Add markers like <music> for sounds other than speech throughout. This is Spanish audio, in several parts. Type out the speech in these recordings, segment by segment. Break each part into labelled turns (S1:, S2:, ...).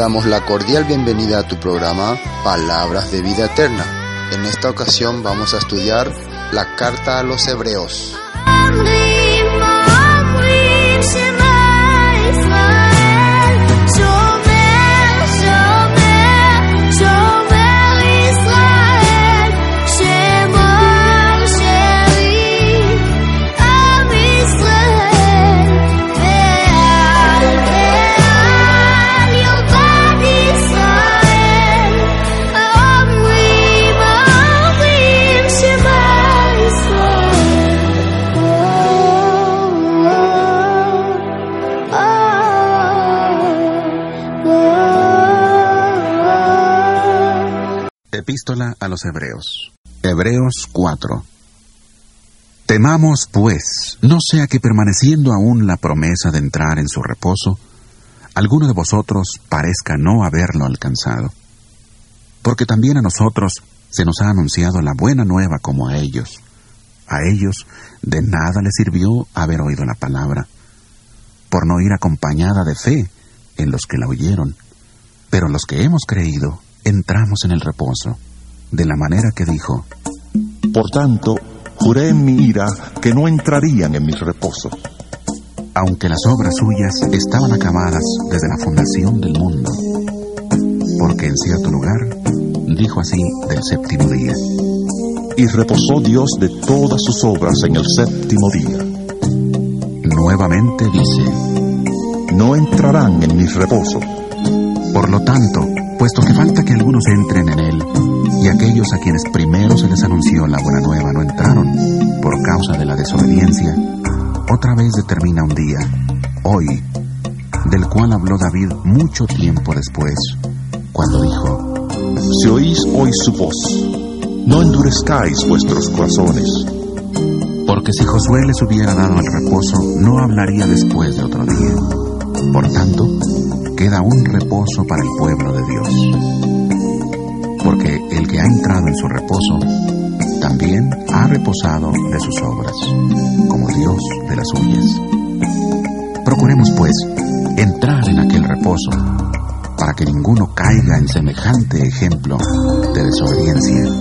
S1: damos la cordial bienvenida a tu programa Palabras de Vida Eterna. En esta ocasión vamos a estudiar la carta a los hebreos.
S2: A los Hebreos. Hebreos 4. Temamos, pues, no sea que permaneciendo aún la promesa de entrar en su reposo, alguno de vosotros parezca no haberlo alcanzado. Porque también a nosotros se nos ha anunciado la buena nueva como a ellos. A ellos de nada les sirvió haber oído la palabra, por no ir acompañada de fe en los que la oyeron. Pero los que hemos creído, entramos en el reposo, de la manera que dijo,
S3: Por tanto, juré en mi ira que no entrarían en mi reposo.
S2: aunque las obras suyas estaban acabadas desde la fundación del mundo, porque en cierto lugar dijo así del séptimo día,
S3: Y reposó Dios de todas sus obras en el séptimo día.
S2: nuevamente dice,
S3: No entrarán en mi reposo.
S2: Por lo tanto, puesto que falta que algunos entren en él, y aquellos a quienes primero se les anunció la buena nueva no entraron por causa de la desobediencia, otra vez determina un día, hoy, del cual habló David mucho tiempo después, cuando dijo,
S3: Si oís hoy su voz, no endurezcáis vuestros corazones.
S2: porque si Josué les hubiera dado el reposo, no hablaría después de otro día. Por tanto, queda un reposo para el pueblo de Dios. Porque el que ha entrado en su reposo, también ha reposado de sus obras, como Dios de las suyas. Procuremos, pues, entrar en aquel reposo, para que ninguno caiga en semejante ejemplo de desobediencia.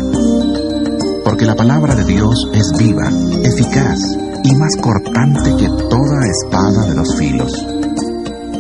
S2: Porque la palabra de Dios es viva, eficaz y más cortante que toda espada de los filos.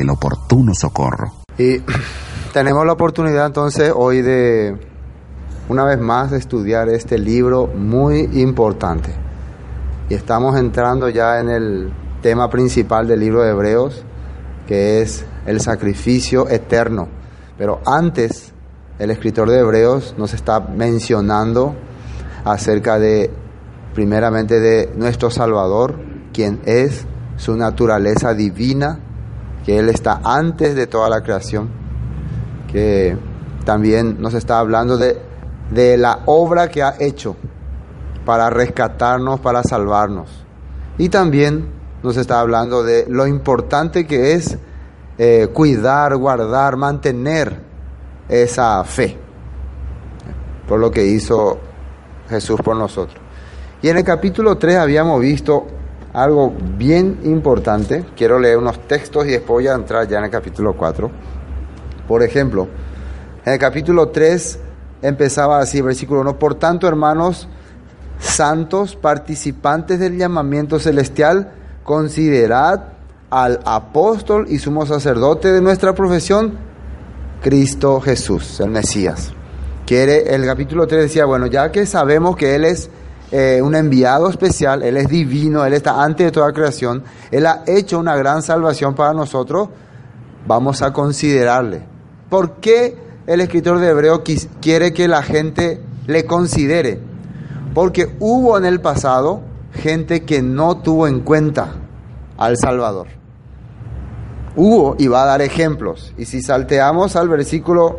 S2: el oportuno socorro.
S1: Y <clears throat> tenemos la oportunidad entonces hoy de, una vez más, estudiar este libro muy importante. Y estamos entrando ya en el tema principal del libro de Hebreos, que es el sacrificio eterno. Pero antes, el escritor de Hebreos nos está mencionando acerca de, primeramente, de nuestro Salvador, quien es su naturaleza divina, que Él está antes de toda la creación, que también nos está hablando de, de la obra que ha hecho para rescatarnos, para salvarnos. Y también nos está hablando de lo importante que es eh, cuidar, guardar, mantener esa fe, por lo que hizo Jesús por nosotros. Y en el capítulo 3 habíamos visto algo bien importante. Quiero leer unos textos y después voy a entrar ya en el capítulo 4. Por ejemplo, en el capítulo 3 empezaba así, versículo 1, por tanto, hermanos santos, participantes del llamamiento celestial, considerad al apóstol y sumo sacerdote de nuestra profesión, Cristo Jesús, el Mesías. quiere, el capítulo 3 decía, bueno, ya que sabemos que Él es eh, un enviado especial, Él es divino, Él está antes de toda creación, Él ha hecho una gran salvación para nosotros, vamos a considerarle. ¿Por qué el escritor de Hebreo quiere que la gente le considere? Porque hubo en el pasado gente que no tuvo en cuenta al Salvador. Hubo y va a dar ejemplos. Y si salteamos al versículo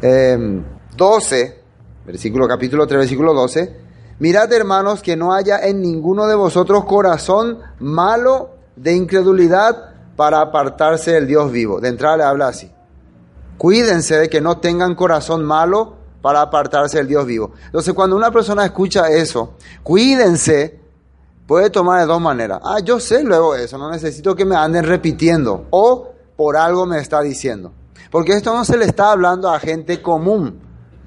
S1: 12, em, versículo capítulo 3, versículo 12, mirad hermanos que no haya en ninguno de vosotros corazón malo de incredulidad para apartarse del Dios vivo. De entrada le habla así. Cuídense de que no tengan corazón malo para apartarse del Dios vivo. Entonces, cuando una persona escucha eso, cuídense, puede tomar de dos maneras. Ah, yo sé luego eso, no necesito que me anden repitiendo o por algo me está diciendo. Porque esto no se le está hablando a gente común,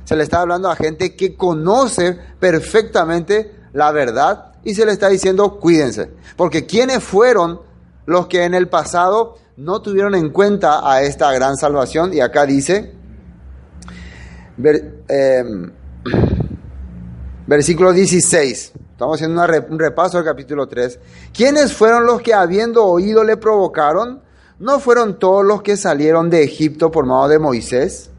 S1: se le está hablando a gente que conoce perfectamente la verdad y se le está diciendo cuídense. Porque ¿quiénes fueron los que en el pasado no tuvieron en cuenta a esta gran salvación? Y acá dice, Em, versículo 16. Estamos haciendo un repaso del capítulo 3. ¿Quiénes fueron los que habiendo oído le provocaron? ¿No fueron todos los que salieron de Egipto por mano de Moisés?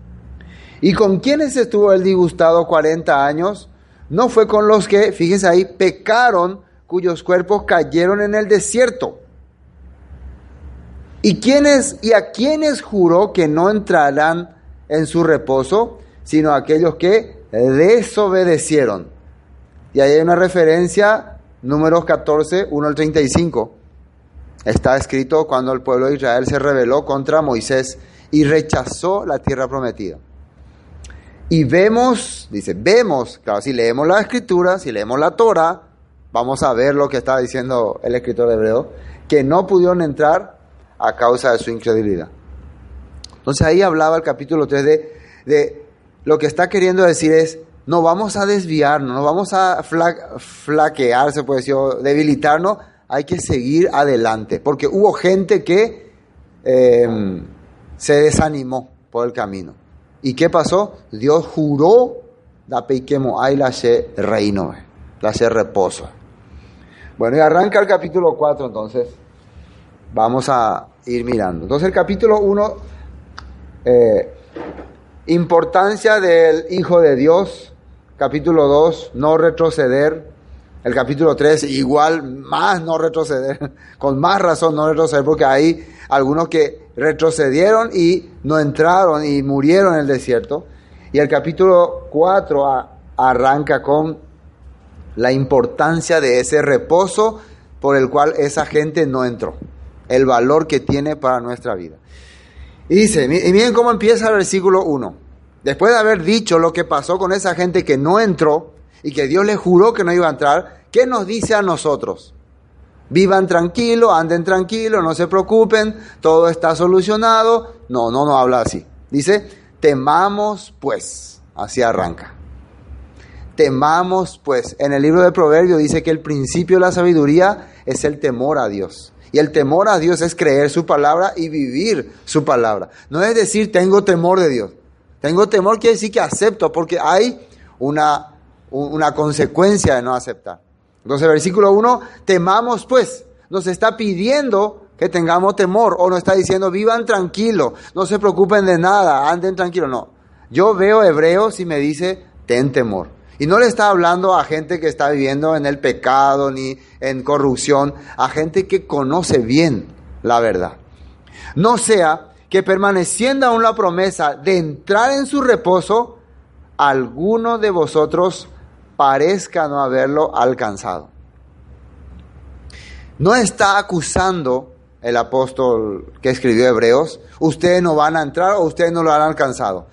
S1: ¿Y con quiénes estuvo el disgustado 40 años? No fue con los que, fíjense ahí, pecaron, cuyos cuerpos cayeron en el desierto. ¿Y, quiénes, y a quiénes juró que no entrarán en su reposo? sino aquellos que desobedecieron. Y ahí hay una referencia, números 14, 1 al 35. Está escrito cuando el pueblo de Israel se rebeló contra Moisés y rechazó la tierra prometida. Y vemos, dice, vemos, claro, si leemos la escritura, si leemos la Torah, vamos a ver lo que está diciendo el escritor hebreo, que no pudieron entrar a causa de su incredulidad. Entonces ahí hablaba el capítulo 3 de, de lo que está queriendo decir es, no vamos a desviarnos, no vamos a flaquear, se puede decir, debilitarnos, hay que seguir adelante, porque hubo gente que em, se desanimó por el camino. ¿Y qué pasó? Dios juró, da pequemo ay la reino, la reposo. Bueno, y arranca el capítulo 4 entonces. Vamos a ir mirando. Entonces el capítulo 1 Importancia del Hijo de Dios, capítulo 2, no retroceder. El capítulo 3, igual más no retroceder, <laughs> con más razón no retroceder, porque hay algunos que retrocedieron y no entraron y murieron en el desierto. Y el capítulo 4 arranca con la importancia de ese reposo por el cual esa gente no entró, el valor que tiene para nuestra vida. Y dice, y miren cómo empieza el versículo 1. Después de haber dicho lo que pasó con esa gente que no entró y que Dios le juró que no iba a entrar, ¿qué nos dice a nosotros? Vivan tranquilos, anden tranquilos, no se preocupen, todo está solucionado. No, no, no habla así. Dice, temamos pues, así arranca. Temamos pues. En el libro de Proverbios dice que el principio de la sabiduría es el temor a Dios. Y el temor a Dios es creer su palabra y vivir su palabra. No es decir, tengo temor de Dios. Tengo temor quiere decir que acepto, porque hay una, una consecuencia de no aceptar. Entonces, versículo 1, temamos pues. Nos está pidiendo que tengamos temor, o nos está diciendo, vivan tranquilos, no se preocupen de nada, anden tranquilos. No. Yo veo hebreos y me dice, ten temor. Y no le está hablando a gente que está viviendo en el pecado ni en corrupción, a gente que conoce bien la verdad. No sea que permaneciendo aún la promesa de entrar en su reposo, alguno de vosotros parezca no haberlo alcanzado. No está acusando el apóstol que escribió Hebreos, ustedes no van a entrar o ustedes no lo han alcanzado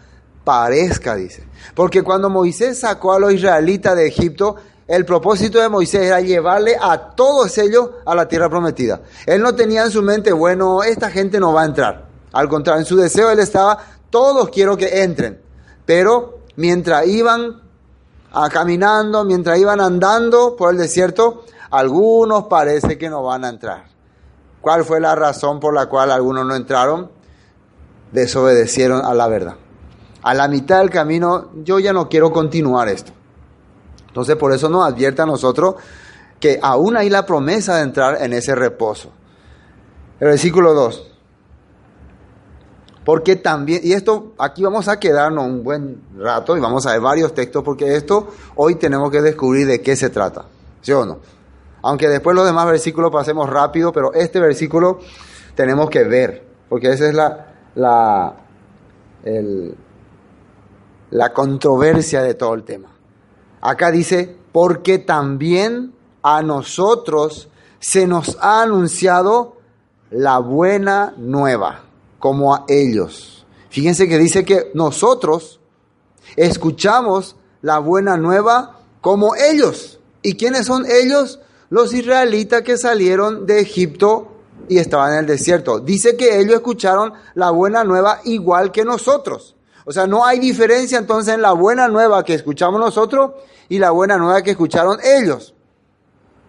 S1: parezca, dice. Porque cuando Moisés sacó a los israelitas de Egipto, el propósito de Moisés era llevarle a todos ellos a la tierra prometida. Él no tenía en su mente, bueno, esta gente no va a entrar. Al contrario, en su deseo él estaba, todos quiero que entren. Pero mientras iban a caminando, mientras iban andando por el desierto, algunos parece que no van a entrar. ¿Cuál fue la razón por la cual algunos no entraron? Desobedecieron a la verdad. a la mitad del camino, yo ya no quiero continuar esto. Entonces por eso nos advierte a nosotros que aún hay la promesa de entrar en ese reposo. El versículo 2. Porque también, y esto aquí vamos a quedarnos un buen rato y vamos a ver varios textos porque esto hoy tenemos que descubrir de qué se trata, ¿sí o no? Aunque después los demás versículos pasemos rápido, pero este versículo tenemos que ver, porque esa es la, la, la controversia de todo el tema. Acá dice, porque también a nosotros se nos ha anunciado la buena nueva como a ellos. Fíjense que dice que nosotros escuchamos la buena nueva como ellos. ¿Y quiénes son ellos? Los israelitas que salieron de Egipto y estaban en el desierto. Dice que ellos escucharon la buena nueva igual que nosotros. O sea, no hay diferencia entonces en la buena nueva que escuchamos nosotros y la buena nueva que escucharon ellos.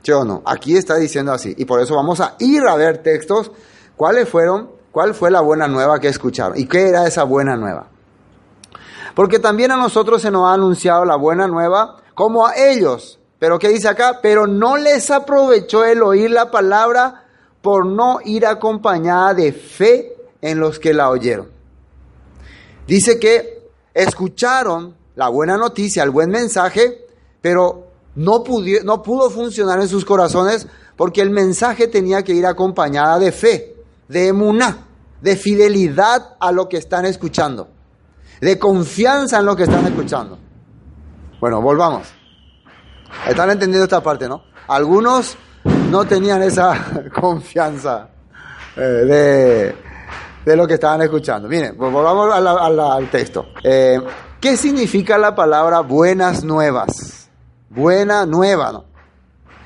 S1: ¿Sí o no? Aquí está diciendo así. Y por eso vamos a ir a ver textos. ¿Cuáles fueron ¿Cuál fue la buena nueva que escucharon? ¿Y qué era esa buena nueva? Porque también a nosotros se nos ha anunciado la buena nueva como a ellos. Pero ¿qué dice acá? Pero no les aprovechó el oír la palabra por no ir acompañada de fe en los que la oyeron. Dice que escucharon la buena noticia, el buen mensaje, pero no, no pudo funcionar en sus corazones porque el mensaje tenía que ir acompañada de fe de emuná, de fidelidad a lo que están escuchando, de confianza en lo que están escuchando. Bueno, volvamos. Están entendiendo esta parte, ¿no? Algunos no tenían esa <laughs> confianza eh, de, lo que estaban escuchando. Miren, pues volvamos al texto. Eh, ¿Qué significa la palabra buenas nuevas? Buena nueva, ¿no?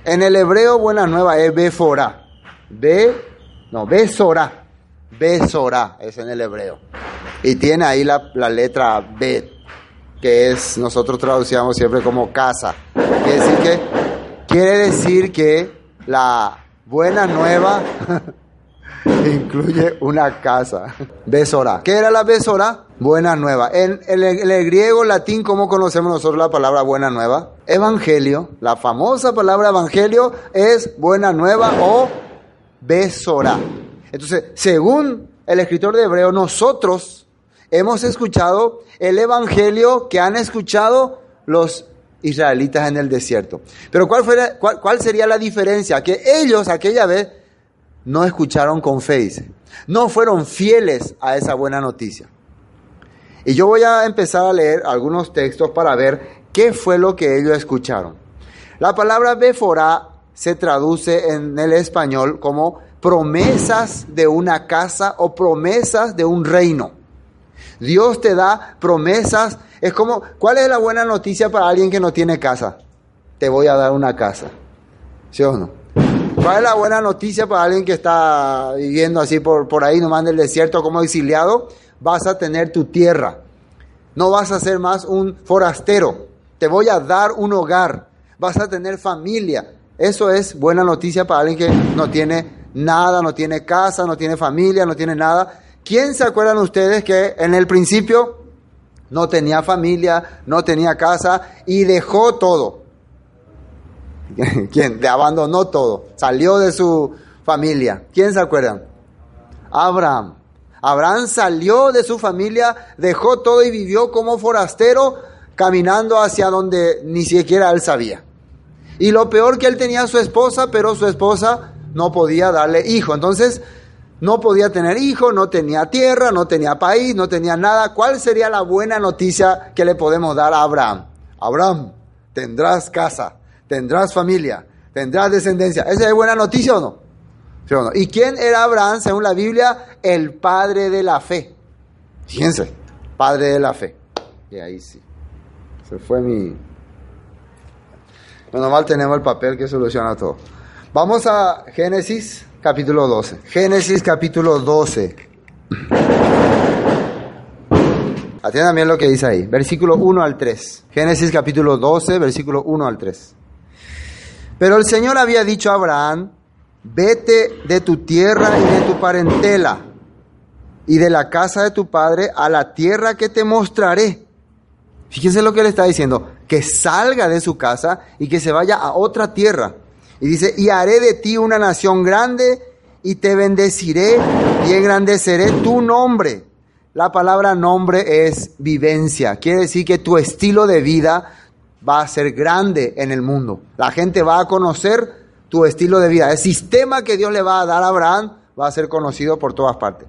S1: En el hebreo, buena nueva es beforá. Be no, Besora. Besora es en el hebreo. Y tiene ahí la, letra Bet, que es, nosotros traducíamos siempre como casa. Quiere decir que, quiere decir que la buena nueva <laughs> incluye una casa. Besora. ¿Qué era la besora? Buena nueva. En, el, el griego latín, ¿cómo conocemos nosotros la palabra buena nueva? Evangelio. La famosa palabra evangelio es buena nueva o besora. Entonces, según el escritor de Hebreo, nosotros hemos escuchado el evangelio que han escuchado los israelitas en el desierto. Pero ¿cuál, fue cuál, sería la diferencia? Que ellos aquella vez no escucharon con fe. No fueron fieles a esa buena noticia. Y yo voy a empezar a leer algunos textos para ver qué fue lo que ellos escucharon. La palabra Beforá se traduce en el español como promesas de una casa o promesas de un reino. Dios te da promesas. Es como, ¿cuál es la buena noticia para alguien que no tiene casa? Te voy a dar una casa. ¿Sí o no? ¿Cuál es la buena noticia para alguien que está viviendo así por, por ahí, nomás en el desierto como exiliado? Vas a tener tu tierra. No vas a ser más un forastero. Te voy a dar un hogar. Vas a tener familia. Eso es buena noticia para alguien que no tiene nada, no tiene casa, no tiene familia, no tiene nada. ¿Quién se acuerdan ustedes que en el principio no tenía familia, no tenía casa y dejó todo? <laughs> ¿Quién? De abandonó todo, salió de su familia. ¿Quién se acuerdan? Abraham. Abraham salió de su familia, dejó todo y vivió como forastero, caminando hacia donde ni siquiera él sabía. Y lo peor que él tenía a su esposa, pero su esposa no podía darle hijo. Entonces, no podía tener hijo, no tenía tierra, no tenía país, no tenía nada. ¿Cuál sería la buena noticia que le podemos dar a Abraham? Abraham, tendrás casa, tendrás familia, tendrás descendencia. ¿Esa es buena noticia o no? ¿Y quién era Abraham, según la Biblia? El padre de la fe. Fíjense, padre de la fe. Y ahí sí. Se fue mi, Menos mal tenemos el papel que soluciona todo. Vamos a Génesis capítulo 12. Génesis capítulo 12. Atiendan bien lo que dice ahí. Versículo 1 al 3. Génesis capítulo 12, versículo 1 al 3. Pero el Señor había dicho a Abraham, vete de tu tierra y de tu parentela y de la casa de tu padre a la tierra que te mostraré. Fíjense lo que le está diciendo, que salga de su casa y que se vaya a otra tierra. Y dice, y haré de ti una nación grande y te bendeciré y engrandeceré tu nombre. La palabra nombre es vivencia. Quiere decir que tu estilo de vida va a ser grande en el mundo. La gente va a conocer tu estilo de vida. El sistema que Dios le va a dar a Abraham va a ser conocido por todas partes.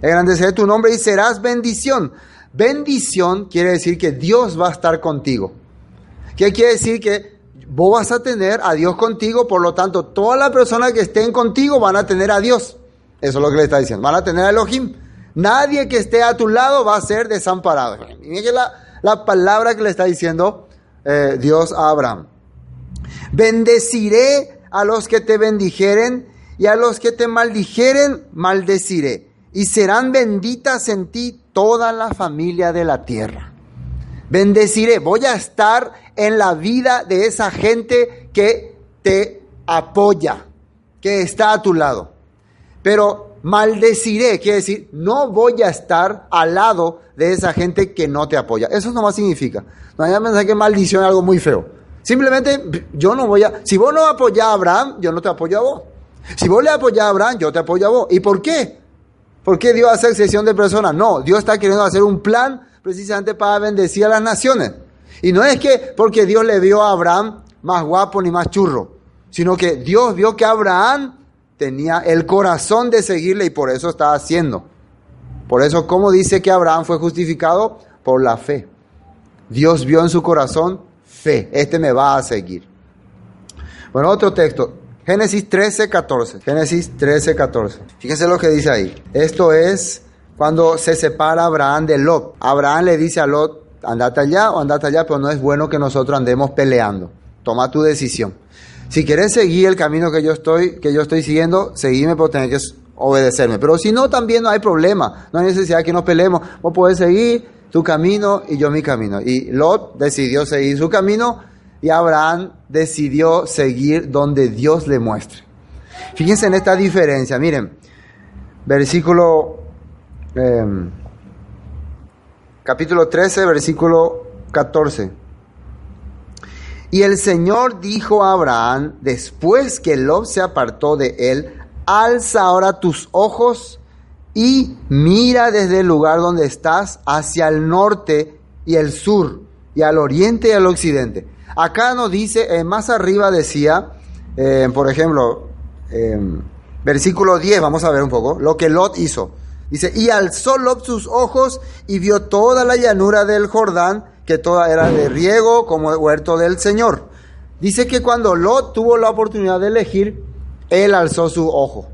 S1: Engrandeceré tu nombre y serás bendición. Bendición quiere decir que Dios va a estar contigo. ¿Qué quiere decir? Que vos vas a tener a Dios contigo, por lo tanto, todas las personas que estén contigo van a tener a Dios. Eso es lo que le está diciendo. Van a tener a Elohim. Nadie que esté a tu lado va a ser desamparado. Miren la, la palabra que le está diciendo eh, Dios a Abraham. Bendeciré a los que te bendijeren y a los que te maldijeren, maldeciré. Y serán benditas en ti toda la familia de la tierra. Bendeciré, voy a estar en la vida de esa gente que te apoya, que está a tu lado. Pero maldeciré, quiere decir, no voy a estar al lado de esa gente que no te apoya. Eso no más significa. No hay que pensar que maldición es algo muy feo. Simplemente yo no voy a, si vos no apoyás a Abraham, yo no te apoyo a vos. Si vos le apoyás a Abraham, yo te apoyo a vos. ¿Y por qué? ¿Por qué Dios hace excepción de personas? No, Dios está queriendo hacer un plan precisamente para bendecir a las naciones. Y no es que porque Dios le vio a Abraham más guapo ni más churro, sino que Dios vio que Abraham tenía el corazón de seguirle y por eso está haciendo. Por eso, ¿cómo dice que Abraham fue justificado? Por la fe. Dios vio en su corazón fe. Este me va a seguir. Bueno, otro texto. Génesis 13, 14. Génesis 13, 14. Fíjense lo que dice ahí. Esto es cuando se separa Abraham de Lot. Abraham le dice a Lot, andate allá o andate allá, pero no es bueno que nosotros andemos peleando. Toma tu decisión. Si quieres seguir el camino que yo estoy, que yo estoy siguiendo, seguime, pero tener que obedecerme. Pero si no, también no hay problema. No hay necesidad que nos peleemos. Vos podés seguir tu camino y yo mi camino. Y Lot decidió seguir su camino y Abraham decidió seguir donde Dios le muestre. Fíjense en esta diferencia. Miren, versículo Em, capítulo 13, versículo 14. Y el Señor dijo a Abraham, después que Lot se apartó de él, alza ahora tus ojos y mira desde el lugar donde estás hacia el norte y el sur, y al oriente y al occidente. Acá nos dice, eh, más arriba decía, eh, por ejemplo, em, versículo 10, vamos a ver un poco, lo que Lot hizo. Dice, y alzó Lot sus ojos y vio toda la llanura del Jordán, que toda era de riego como huerto del Señor. Dice que cuando Lot tuvo la oportunidad de elegir, él alzó su ojo.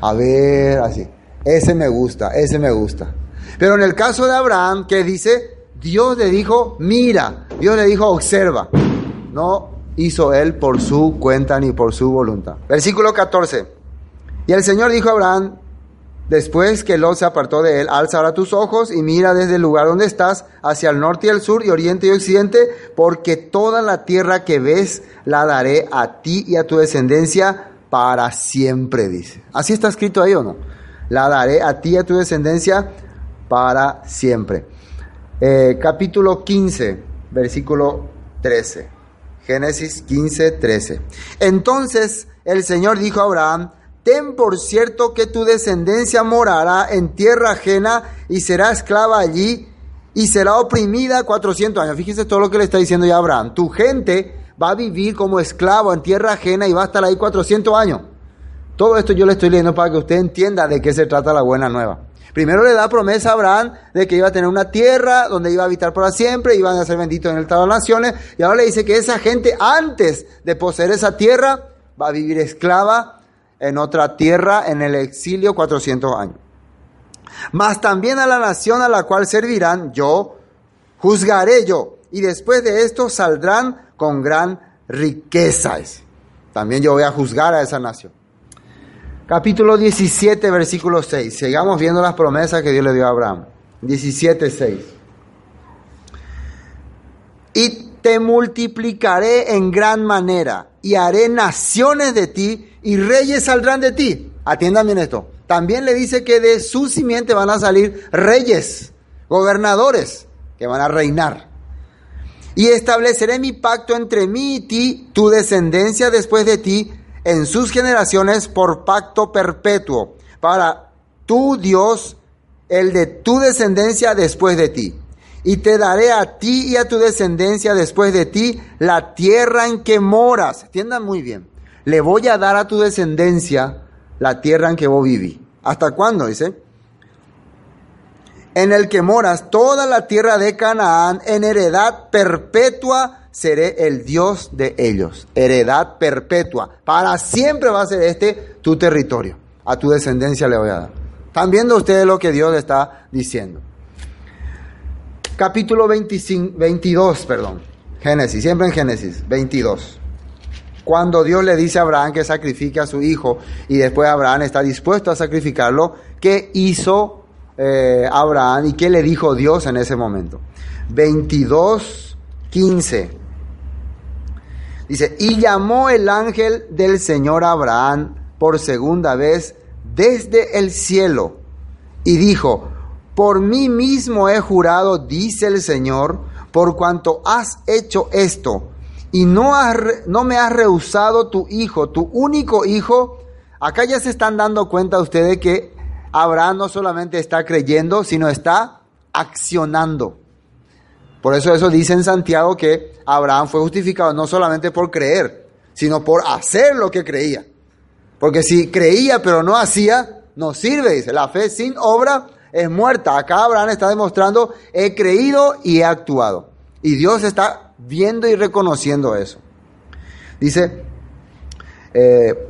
S1: A ver, así. Ese me gusta, ese me gusta. Pero en el caso de Abraham, que dice, Dios le dijo, mira, Dios le dijo, observa. No hizo él por su cuenta ni por su voluntad. Versículo 14. Y el Señor dijo a Abraham, Después que Lot se apartó de él, alza ahora tus ojos y mira desde el lugar donde estás hacia el norte y el sur y oriente y occidente, porque toda la tierra que ves la daré a ti y a tu descendencia para siempre, dice. ¿Así está escrito ahí o no? La daré a ti y a tu descendencia para siempre. Eh, capítulo 15, versículo 13. Génesis 15, 13. Entonces el Señor dijo a Abraham, Ten por cierto que tu descendencia morará en tierra ajena y será esclava allí y será oprimida 400 años. Fíjese todo lo que le está diciendo ya Abraham. Tu gente va a vivir como esclavo en tierra ajena y va a estar ahí 400 años. Todo esto yo le estoy leyendo para que usted entienda de qué se trata la buena nueva. Primero le da promesa a Abraham de que iba a tener una tierra donde iba a habitar para siempre, iban a ser benditos en el Estado de las Naciones, y ahora le dice que esa gente antes de poseer esa tierra va a vivir esclava en otra tierra en el exilio 400 años. Mas también a la nación a la cual servirán yo, juzgaré yo, y después de esto saldrán con gran riquezas. También yo voy a juzgar a esa nación. Capítulo 17, versículo 6. Sigamos viendo las promesas que Dios le dio a Abraham. 17, 6. Y te multiplicaré en gran manera y haré naciones de ti y reyes saldrán de ti. Atiendan bien esto. también le dice que de su simiente van a salir reyes, gobernadores, que van a reinar. Y estableceré mi pacto entre mí y ti, tu descendencia después de ti, en sus generaciones por pacto perpetuo, para tu Dios, el de tu descendencia después de ti. Y te daré a ti y a tu descendencia después de ti la tierra en que moras. Entiendan muy bien. Le voy a dar a tu descendencia la tierra en que vos viví. ¿Hasta cuándo? Dice. En el que moras toda la tierra de Canaán en heredad perpetua seré el Dios de ellos. Heredad perpetua. Para siempre va a ser este tu territorio. A tu descendencia le voy a dar. ¿Están viendo ustedes lo que Dios está diciendo? Capítulo 25, 22, perdón. Génesis, siempre en Génesis, 22. Cuando Dios le dice a Abraham que sacrifique a su hijo y después Abraham está dispuesto a sacrificarlo, ¿qué hizo eh, Abraham y qué le dijo Dios en ese momento? 22, 15. Dice, y llamó el ángel del Señor Abraham por segunda vez desde el cielo y dijo, por mí mismo he jurado, dice el Señor, por cuanto has hecho esto y no, no me has rehusado tu hijo, tu único hijo. Acá ya se están dando cuenta ustedes que Abraham no solamente está creyendo, sino está accionando. Por eso eso dice en Santiago que Abraham fue justificado no solamente por creer, sino por hacer lo que creía. Porque si creía pero no hacía, no sirve, dice. La fe sin obra es muerta. Acá Abraham está demostrando, he creído y he actuado. Y Dios está viendo y reconociendo eso. Dice, eh,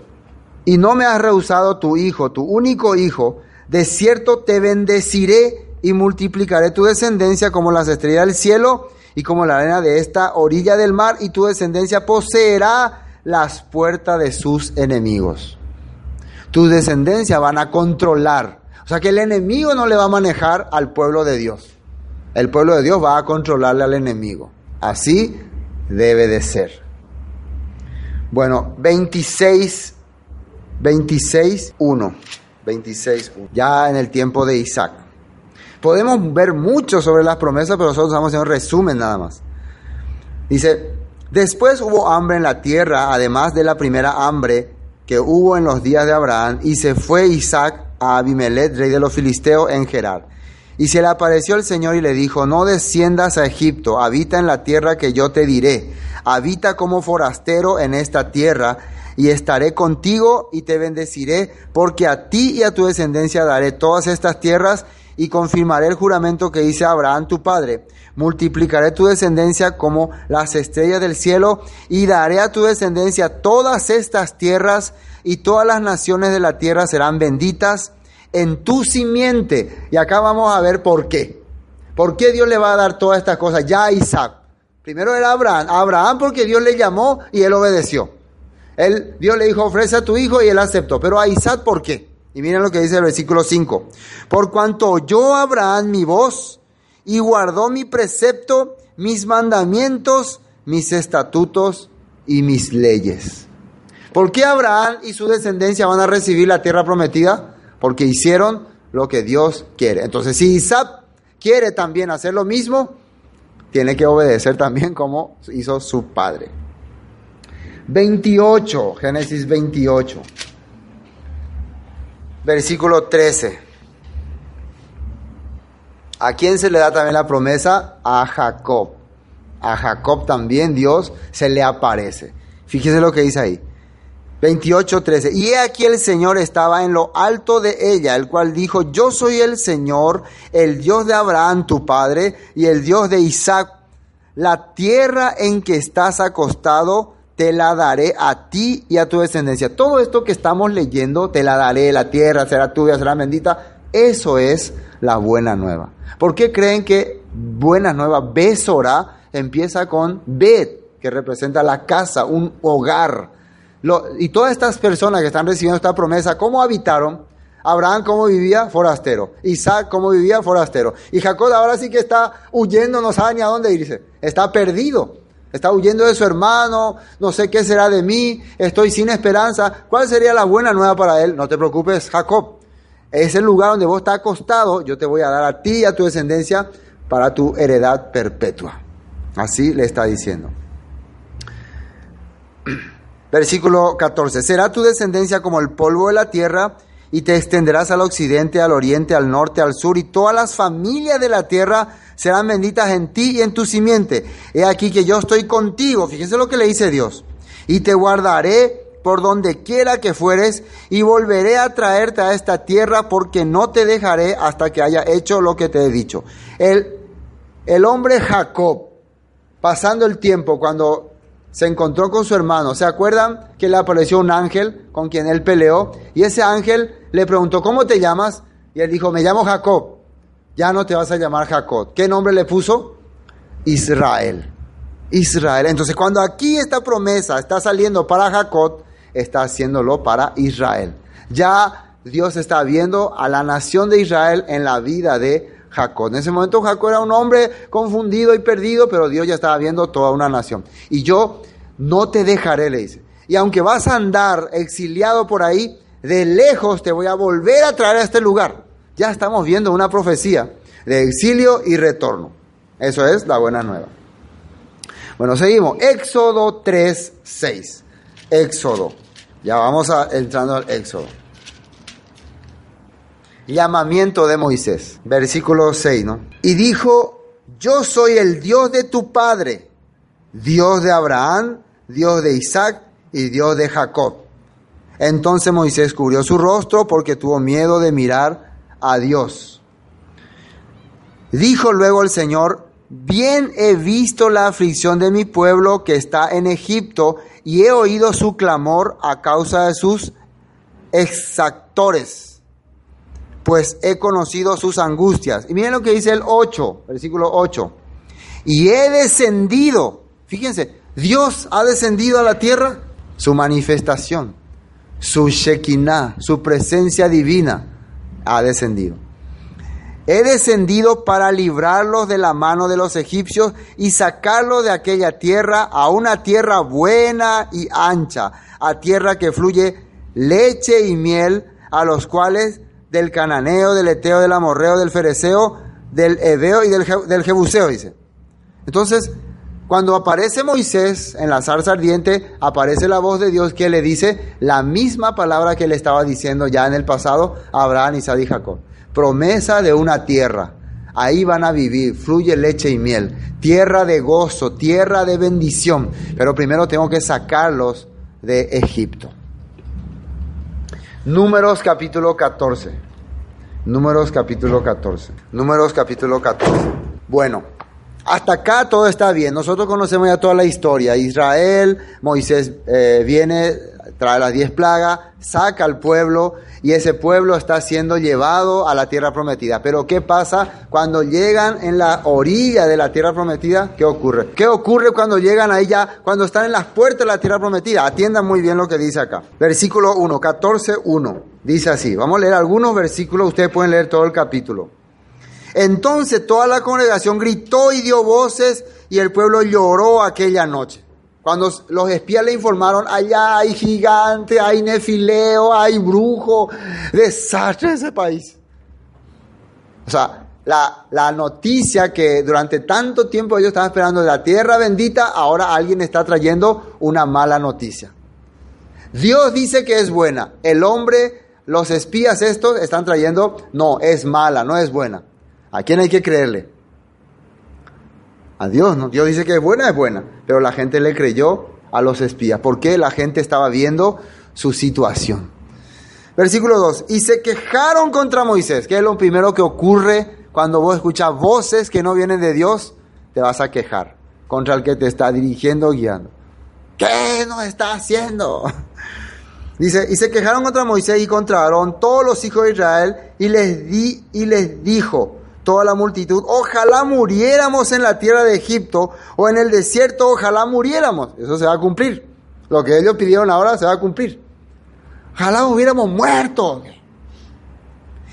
S1: y no me has rehusado tu hijo, tu único hijo, de cierto te bendeciré y multiplicaré tu descendencia como las estrellas del cielo y como la arena de esta orilla del mar, y tu descendencia poseerá las puertas de sus enemigos. Tu descendencia van a controlar. O sea que el enemigo no le va a manejar al pueblo de Dios. El pueblo de Dios va a controlarle al enemigo. Así debe de ser. Bueno, 26, 26, 1. 26, 1. Ya en el tiempo de Isaac. Podemos ver mucho sobre las promesas, pero nosotros vamos a hacer un resumen nada más. Dice, después hubo hambre en la tierra, además de la primera hambre que hubo en los días de Abraham, y se fue Isaac a Abimelech, rey de los filisteos, en Gerar. Y se le apareció el Señor y le dijo, no desciendas a Egipto, habita en la tierra que yo te diré, habita como forastero en esta tierra, y estaré contigo y te bendeciré, porque a ti y a tu descendencia daré todas estas tierras, y confirmaré el juramento que hice a Abraham tu padre. Multiplicaré tu descendencia como las estrellas del cielo y daré a tu descendencia todas estas tierras y todas las naciones de la tierra serán benditas en tu simiente. Y acá vamos a ver por qué. ¿Por qué Dios le va a dar todas estas cosas ya a Isaac? Primero era Abraham. Abraham porque Dios le llamó y él obedeció. Él, Dios le dijo, ofrece a tu hijo y él aceptó. Pero a Isaac, ¿por qué? Y miren lo que dice el versículo 5. Por cuanto oyó Abraham mi voz y guardó mi precepto, mis mandamientos, mis estatutos y mis leyes. ¿Por qué Abraham y su descendencia van a recibir la tierra prometida? Porque hicieron lo que Dios quiere. Entonces, si Isaac quiere también hacer lo mismo, tiene que obedecer también como hizo su padre. 28, Génesis 28 versículo 13. ¿A quién se le da también la promesa? A Jacob. A Jacob también Dios se le aparece. Fíjese lo que dice ahí. 28, 13. Y aquí el Señor estaba en lo alto de ella, el cual dijo, yo soy el Señor, el Dios de Abraham, tu padre, y el Dios de Isaac. La tierra en que estás acostado, te la daré a ti y a tu descendencia. Todo esto que estamos leyendo, te la daré, la tierra será tuya, será bendita, eso es la buena nueva. ¿Por qué creen que buena nueva, Besora, empieza con Bet, que representa la casa, un hogar? Y todas estas personas que están recibiendo esta promesa, ¿cómo habitaron? Abraham, ¿cómo vivía? Forastero. Isaac, ¿cómo vivía? Forastero. Y Jacob ahora sí que está huyendo, no sabe ni a dónde irse. Está perdido. Está huyendo de su hermano, no sé qué será de mí, estoy sin esperanza. ¿Cuál sería la buena nueva para él? No te preocupes, Jacob. ese lugar donde vos estás acostado, yo te voy a dar a ti y a tu descendencia para tu heredad perpetua. Así le está diciendo. Versículo 14. Será tu descendencia como el polvo de la tierra y te extenderás al occidente, al oriente, al norte, al sur y todas las familias de la tierra serán benditas en ti y en tu simiente. He aquí que yo estoy contigo. Fíjense lo que le dice Dios. Y te guardaré por donde quiera que fueres y volveré a traerte a esta tierra porque no te dejaré hasta que haya hecho lo que te he dicho. El, el hombre Jacob, pasando el tiempo cuando se encontró con su hermano. ¿Se acuerdan que le apareció un ángel con quien él peleó? Y ese ángel le preguntó, ¿cómo te llamas? Y él dijo, me llamo Jacob. Ya no te vas a llamar Jacob. ¿Qué nombre le puso? Israel. Israel. Entonces, cuando aquí esta promesa está saliendo para Jacob, está haciéndolo para Israel. Ya Dios está viendo a la nación de Israel en la vida de Jacob. En ese momento Jacob era un hombre confundido y perdido, pero Dios ya estaba viendo toda una nación. Y yo no te dejaré, le dice. Y aunque vas a andar exiliado por ahí, de lejos te voy a volver a traer a este lugar. Ya estamos viendo una profecía de exilio y retorno. Eso es la buena nueva. Bueno, seguimos. Éxodo 3, 6. Éxodo. Ya vamos a, entrando al Éxodo llamamiento de Moisés. Versículo 6, ¿no? Y dijo, yo soy el Dios de tu padre, Dios de Abraham, Dios de Isaac y Dios de Jacob. Entonces Moisés cubrió su rostro porque tuvo miedo de mirar a Dios. Dijo luego el Señor, bien he visto la aflicción de mi pueblo que está en Egipto y he oído su clamor a causa de sus exactores pues he conocido sus angustias. Y miren lo que dice el 8, versículo 8. Y he descendido, fíjense, Dios ha descendido a la tierra, su manifestación, su Shekinah, su presencia divina ha descendido. He descendido para librarlos de la mano de los egipcios y sacarlos de aquella tierra a una tierra buena y ancha, a tierra que fluye leche y miel, a los cuales del cananeo, del eteo, del amorreo, del fereceo, del ebeo y del, del jebuseo, dice. Entonces, cuando aparece Moisés en la zarza ardiente, aparece la voz de Dios que le dice la misma palabra que le estaba diciendo ya en el pasado a Abraham, Isaac y Jacob. Promesa de una tierra. Ahí van a vivir, fluye leche y miel. Tierra de gozo, tierra de bendición. Pero primero tengo que sacarlos de Egipto. Números capítulo 14. Números capítulo 14. Números capítulo 14. Bueno, hasta acá todo está bien. Nosotros conocemos ya toda la historia. Israel, Moisés eh, viene, trae las diez plagas, saca al pueblo y ese pueblo está siendo llevado a la tierra prometida. Pero ¿qué pasa cuando llegan en la orilla de la tierra prometida? ¿Qué ocurre? ¿Qué ocurre cuando llegan ahí ya, cuando están en las puertas de la tierra prometida? Atiendan muy bien lo que dice acá. Versículo 1, 14, 1. Dice así. Vamos a leer algunos versículos, ustedes pueden leer todo el capítulo. Entonces toda la congregación gritó y dio voces y el pueblo lloró aquella noche. Cuando los espías le informaron, allá hay gigante, hay nefileo, hay brujo, desastre ese país. O sea, la, la, noticia que durante tanto tiempo ellos estaban esperando de la tierra bendita, ahora alguien está trayendo una mala noticia. Dios dice que es buena. El hombre, los espías estos están trayendo, no, es mala, no es buena. ¿A quién hay que creerle? A Dios, ¿no? Dios dice que es buena, es buena. Pero la gente le creyó a los espías. porque La gente estaba viendo su situación. Versículo 2. Y se quejaron contra Moisés, que es lo primero que ocurre cuando vos escuchas voces que no vienen de Dios, te vas a quejar contra el que te está dirigiendo, guiando. ¿Qué nos está haciendo? <laughs> Dice, y se quejaron contra Moisés y contra Aarón todos los hijos de Israel y les di y les dijo, toda la multitud, ojalá muriéramos en la tierra de Egipto o en el desierto, ojalá muriéramos. Eso se va a cumplir. Lo que ellos pidieron ahora se va a cumplir. Ojalá hubiéramos muerto.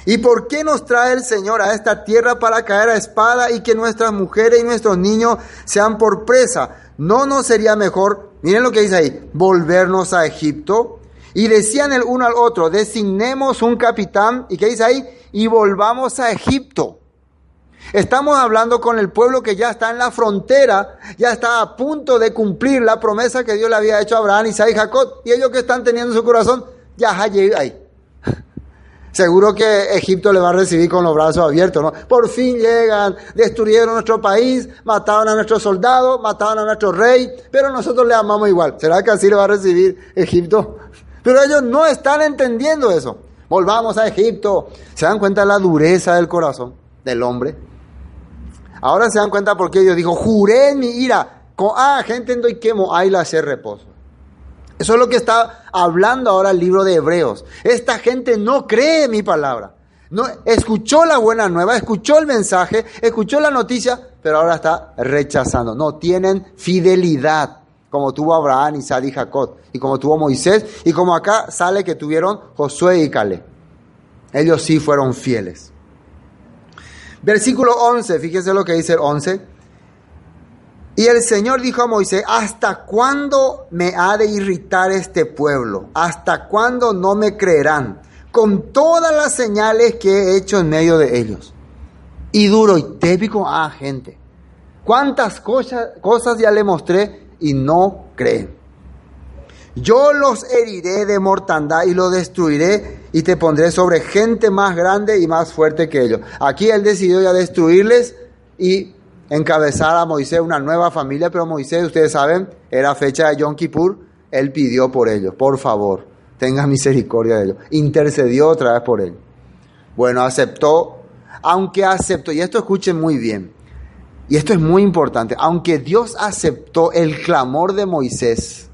S1: ¿Y por qué nos trae el Señor a esta tierra para caer a espada y que nuestras mujeres y nuestros niños sean por presa? ¿No nos sería mejor, miren lo que dice ahí, volvernos a Egipto? Y decían el uno al otro, designemos un capitán, ¿y qué dice ahí? Y volvamos a Egipto. Estamos hablando con el pueblo que ya está en la frontera, ya está a punto de cumplir la promesa que Dios le había hecho a Abraham, Isaac y Jacob, y ellos que están teniendo en su corazón, ya ahí. <laughs> Seguro que Egipto le va a recibir con los brazos abiertos, ¿no? Por fin llegan, destruyeron nuestro país, mataron a nuestros soldados, mataron a nuestro rey, pero nosotros le amamos igual. ¿Será que así le va a recibir Egipto? <laughs> Pero ellos no están entendiendo eso. Volvamos a Egipto. ¿Se dan cuenta de la dureza del corazón del hombre? Ahora se dan cuenta porque Dios dijo, juré en mi ira, con, ah, gente en doy quemo, ahí la hacer reposo. Eso es lo que está hablando ahora el libro de Hebreos. Esta gente no cree mi palabra. No, escuchó la buena nueva, escuchó el mensaje, escuchó la noticia, pero ahora está rechazando. No, tienen fidelidad, como tuvo Abraham, Isaac y Jacob, y como tuvo Moisés, y como acá sale que tuvieron Josué y Caleb. Ellos sí fueron fieles. Versículo 11, fíjese lo que dice el 11. Y el Señor dijo a Moisés, ¿hasta cuándo me ha de irritar este pueblo? ¿Hasta cuándo no me creerán? Con todas las señales que he hecho en medio de ellos. Y duro y típico a gente. ¿Cuántas cosas, cosas ya le mostré y no creen? Yo los heriré de mortandad y los destruiré y te pondré sobre gente más grande y más fuerte que ellos. Aquí él decidió ya destruirles y encabezar a Moisés una nueva familia, pero Moisés, ustedes saben, era fecha de Yom Kippur, él pidió por ellos, por favor, tenga <laughs> misericordia de ellos. Intercedió otra vez por él. Bueno, aceptó, aunque aceptó, y esto escuchen muy bien, y esto es muy importante, aunque Dios aceptó el clamor de Moisés,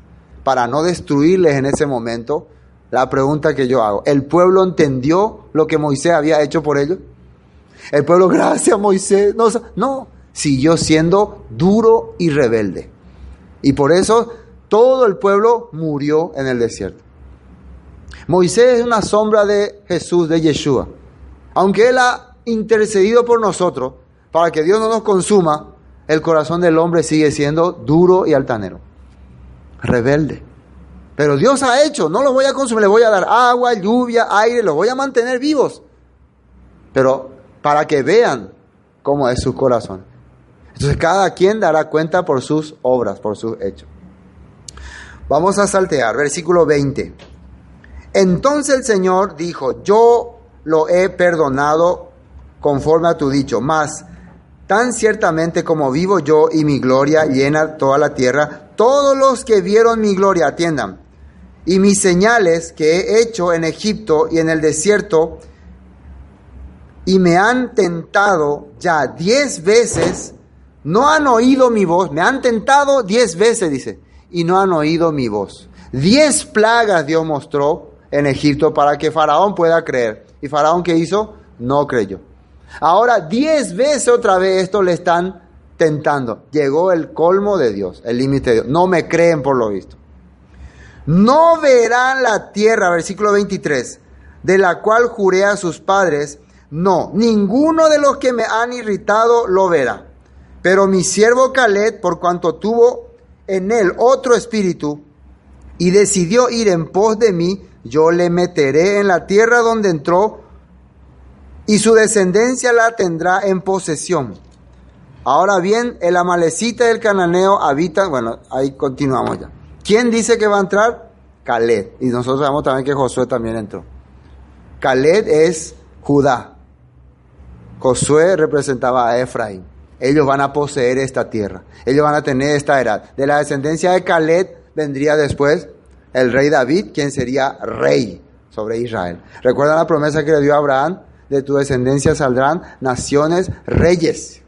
S1: para no destruirles en ese momento, la pregunta que yo hago, ¿el pueblo entendió lo que Moisés había hecho por ellos? El pueblo, <laughs> gracias Moisés, no, no, siguió siendo duro y rebelde. Y por eso todo el pueblo murió en el desierto. Moisés es una sombra de Jesús, de Yeshua. Aunque Él ha intercedido por nosotros para que Dios no nos consuma, el corazón del hombre sigue siendo duro y altanero rebelde. Pero Dios ha hecho, no los voy a consumir, les voy a dar agua, lluvia, aire, los voy a mantener vivos. Pero para que vean cómo es su corazón. Entonces cada quien dará cuenta por sus obras, por sus hechos. Vamos a saltear, versículo 20. Entonces el Señor dijo, yo lo he perdonado conforme a tu dicho, mas tan ciertamente como vivo yo y mi gloria llena toda la tierra, todos los que vieron mi gloria, atiendan, y mis señales que he hecho en Egipto y en el desierto, y me han tentado ya diez veces, no han oído mi voz, me han tentado diez veces, dice, y no han oído mi voz. Diez plagas Dios mostró en Egipto para que Faraón pueda creer. ¿Y Faraón qué hizo? No creyó. Ahora, diez veces otra vez esto le están tentando. Llegó el colmo de Dios, el límite de Dios. No me creen por lo visto. No verán la tierra, versículo 23, de la cual juré a sus padres. No, ninguno de los que me han irritado lo verá. Pero mi siervo Caleb, por cuanto tuvo en él otro espíritu y decidió ir en pos de mí, yo le meteré en la tierra donde entró y su descendencia la tendrá en posesión Ahora bien, el amalecita y el cananeo habitan, bueno, ahí continuamos ya. ¿Quién dice que va a entrar? Caled. Y nosotros sabemos también que Josué también entró. Caled es Judá. Josué representaba a Efraín. Ellos van a poseer esta tierra. Ellos van a tener esta edad. De la descendencia de Caled vendría después el rey David, quien sería rey sobre Israel. ¿Recuerdan la promesa que le dio a Abraham? De tu descendencia saldrán naciones reyes.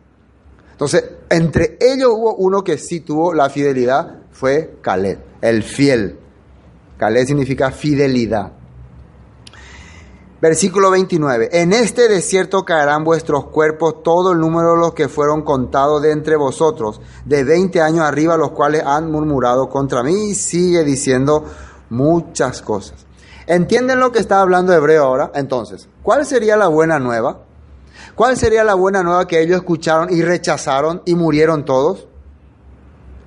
S1: Entonces, entre ellos hubo uno que sí tuvo la fidelidad, fue Caleb, el fiel. Caleb significa fidelidad. Versículo 29. En este desierto caerán vuestros cuerpos todo el número de los que fueron contados de entre vosotros, de 20 años arriba, los cuales han murmurado contra mí. Y sigue diciendo muchas cosas. ¿Entienden lo que está hablando Hebreo ahora? Entonces, ¿cuál sería la buena nueva? ¿Cuál sería la buena nueva que ellos escucharon y rechazaron y murieron todos?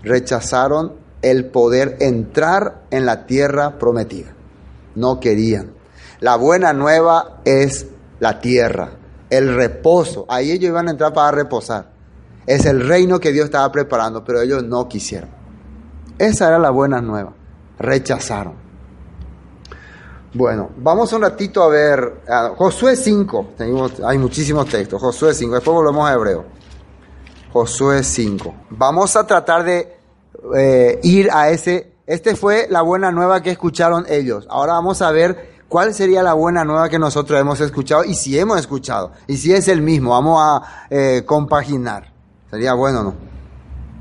S1: Rechazaron el poder entrar en la tierra prometida. no querían. La buena nueva es la tierra, el reposo. Ahí ellos iban a entrar para reposar. Es el reino que Dios estaba preparando, pero ellos no quisieron. Esa era la buena nueva. Rechazaron. Bueno, vamos un ratito a ver Josué 5. hay muchísimos textos. Josué 5. Después volvemos a Hebreo. Josué 5. Vamos a tratar de eh, ir a ese. Este fue la buena nueva que escucharon ellos. Ahora vamos a ver cuál sería la buena nueva que nosotros hemos escuchado y si hemos escuchado. Y si es el mismo. Vamos a eh, compaginar. Sería bueno, ¿no?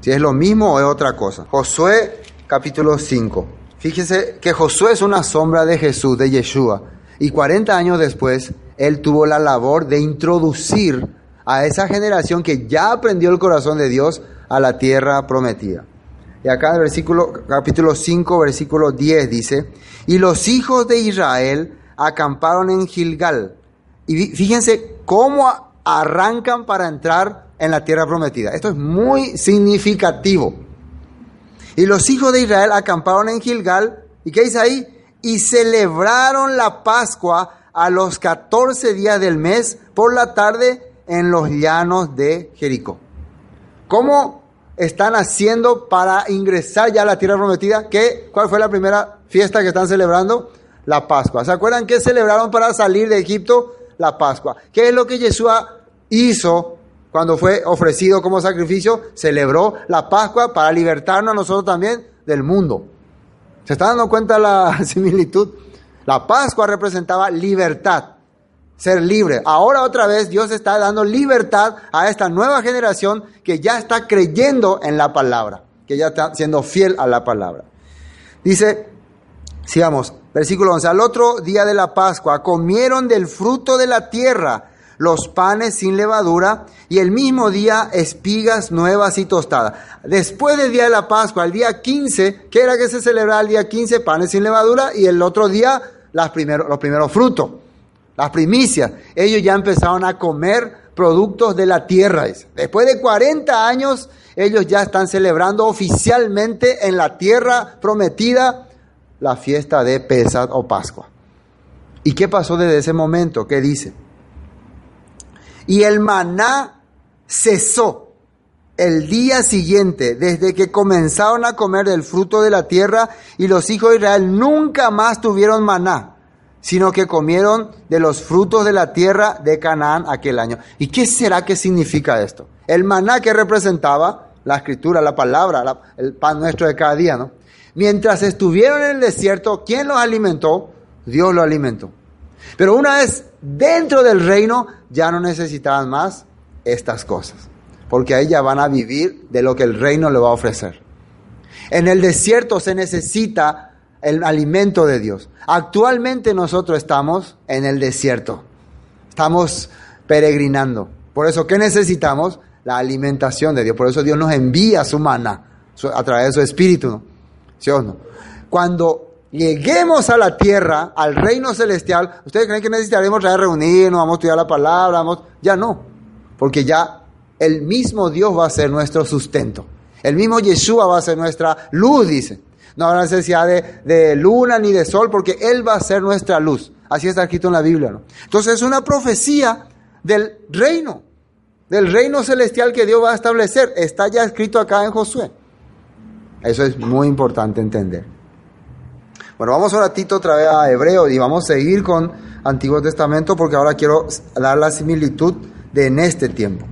S1: Si es lo mismo o es otra cosa. Josué capítulo 5. Fíjese que Josué es una sombra de Jesús, de Yeshua. Y 40 años después, él tuvo la labor de introducir a esa generación que ya aprendió el corazón de Dios a la tierra prometida. Y acá en el versículo, capítulo 5, versículo 10 dice, y los hijos de Israel acamparon en Gilgal. Y fíjense cómo arrancan para entrar en la tierra prometida. Esto es muy significativo. Y los hijos de Israel acamparon en Gilgal. ¿Y qué dice ahí? Y celebraron la Pascua a los 14 días del mes por la tarde en los llanos de Jericó. ¿Cómo están haciendo para ingresar ya a la tierra prometida? ¿Qué, ¿Cuál fue la primera fiesta que están celebrando? La Pascua. ¿Se acuerdan qué celebraron para salir de Egipto? La Pascua. ¿Qué es lo que Yeshua hizo cuando fue ofrecido como sacrificio? Celebró la Pascua para libertarnos a nosotros también del mundo. ¿Se está dando cuenta la <laughs> similitud? La Pascua representaba libertad ser libre. Ahora otra vez Dios está dando libertad a esta nueva generación que ya está creyendo en la palabra, que ya está siendo fiel a la palabra. Dice, sigamos, versículo 11, al otro día de la Pascua comieron del fruto de la tierra los panes sin levadura y el mismo día espigas nuevas y tostadas. Después del día de la Pascua, el día 15, ¿qué era que se celebraba el día 15? Panes sin levadura y el otro día los primeros frutos las primicias. Ellos ya empezaron a comer productos de la tierra. Después de 40 años, ellos ya están celebrando oficialmente en la tierra prometida la fiesta de Pesach o Pascua. ¿Y qué pasó desde ese momento? ¿Qué dice? Y el maná cesó el día siguiente, desde que comenzaron a comer del fruto de la tierra, y los hijos de Israel nunca más tuvieron maná sino que comieron de los frutos de la tierra de Canaán aquel año. ¿Y qué será que significa esto? El maná que representaba la escritura, la palabra, el pan nuestro de cada día, ¿no? Mientras estuvieron en el desierto, ¿quién los alimentó? Dios los alimentó. Pero una vez dentro del reino, ya no necesitaban más estas cosas, porque ahí ya van a vivir de lo que el reino le va a ofrecer. En el desierto se necesita el alimento de Dios. Actualmente nosotros estamos en el desierto, estamos peregrinando. Por eso, ¿qué necesitamos? La alimentación de Dios. Por eso Dios nos envía su mana a través de su espíritu. ¿no? ¿Sí o no? Cuando lleguemos a la tierra, al reino celestial, ¿ustedes creen que necesitaremos reunirnos, vamos a estudiar la palabra? Vamos? Ya no, porque ya el mismo Dios va a ser nuestro sustento. El mismo Yeshua va a ser nuestra luz, dice. No habrá necesidad de, luna ni de sol porque Él va a ser nuestra luz. Así está escrito en la Biblia. ¿no? Entonces es una profecía del reino, del reino celestial que Dios va a establecer. Está ya escrito acá en Josué. Eso es muy importante entender. Bueno, vamos un ratito otra vez a Hebreo y vamos a seguir con Antiguo Testamento porque ahora quiero dar la similitud de en este tiempo.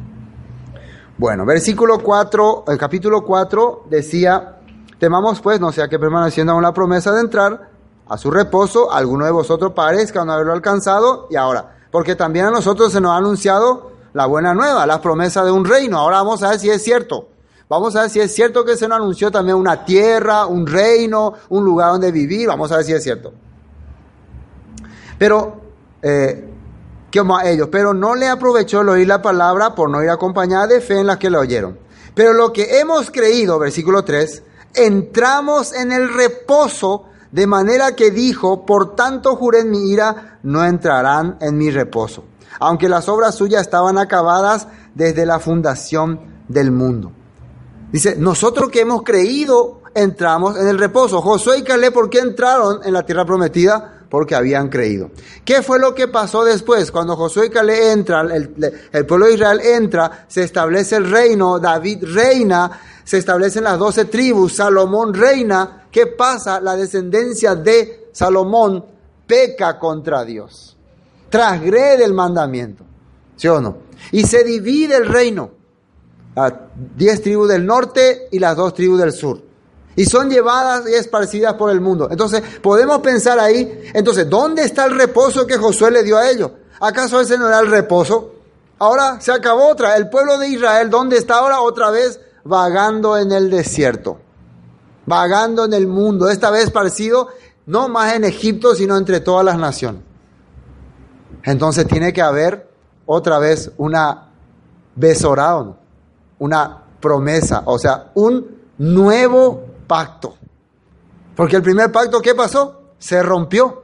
S1: Bueno, versículo 4, el capítulo 4 decía, Temamos pues no sea que permaneciendo aún la promesa de entrar a su reposo, alguno de vosotros parezca no haberlo alcanzado y ahora, porque también a nosotros se nos ha anunciado la buena nueva, la promesa de un reino. Ahora vamos a ver si es cierto. Vamos a ver si es cierto que se nos anunció también una tierra, un reino, un lugar donde vivir. Vamos a ver si es cierto. Pero, eh, ¿qué a ellos? Pero no le aprovechó el oír la palabra por no ir acompañada de fe en las que la oyeron. Pero lo que hemos creído, versículo 3, entramos en el reposo, de manera que dijo, por tanto juré en mi ira, no entrarán en mi reposo, aunque las obras suyas estaban acabadas desde la fundación del mundo. Dice, nosotros que hemos creído, entramos en el reposo. Josué y Caleb, ¿por qué entraron en la tierra prometida? Porque habían creído. ¿Qué fue lo que pasó después? Cuando Josué y Caleb entran, el, el, pueblo de Israel entra, se establece el reino, David reina, se establecen las doce tribus, Salomón reina. ¿Qué pasa? La descendencia de Salomón peca contra Dios, transgrede el mandamiento, ¿sí o no? Y se divide el reino a diez tribus del norte y las dos tribus del sur. Y son llevadas y esparcidas por el mundo. Entonces, podemos pensar ahí, entonces, ¿dónde está el reposo que Josué le dio a ellos? ¿Acaso ese no era el reposo? Ahora se acabó otra. El pueblo de Israel, ¿dónde está ahora? Otra vez vagando en el desierto. Vagando en el mundo. Esta vez esparcido no más en Egipto, sino entre todas las naciones. Entonces tiene que haber otra vez una besorado, una promesa, o sea, un nuevo pacto. Porque el primer pacto, ¿qué pasó? Se rompió.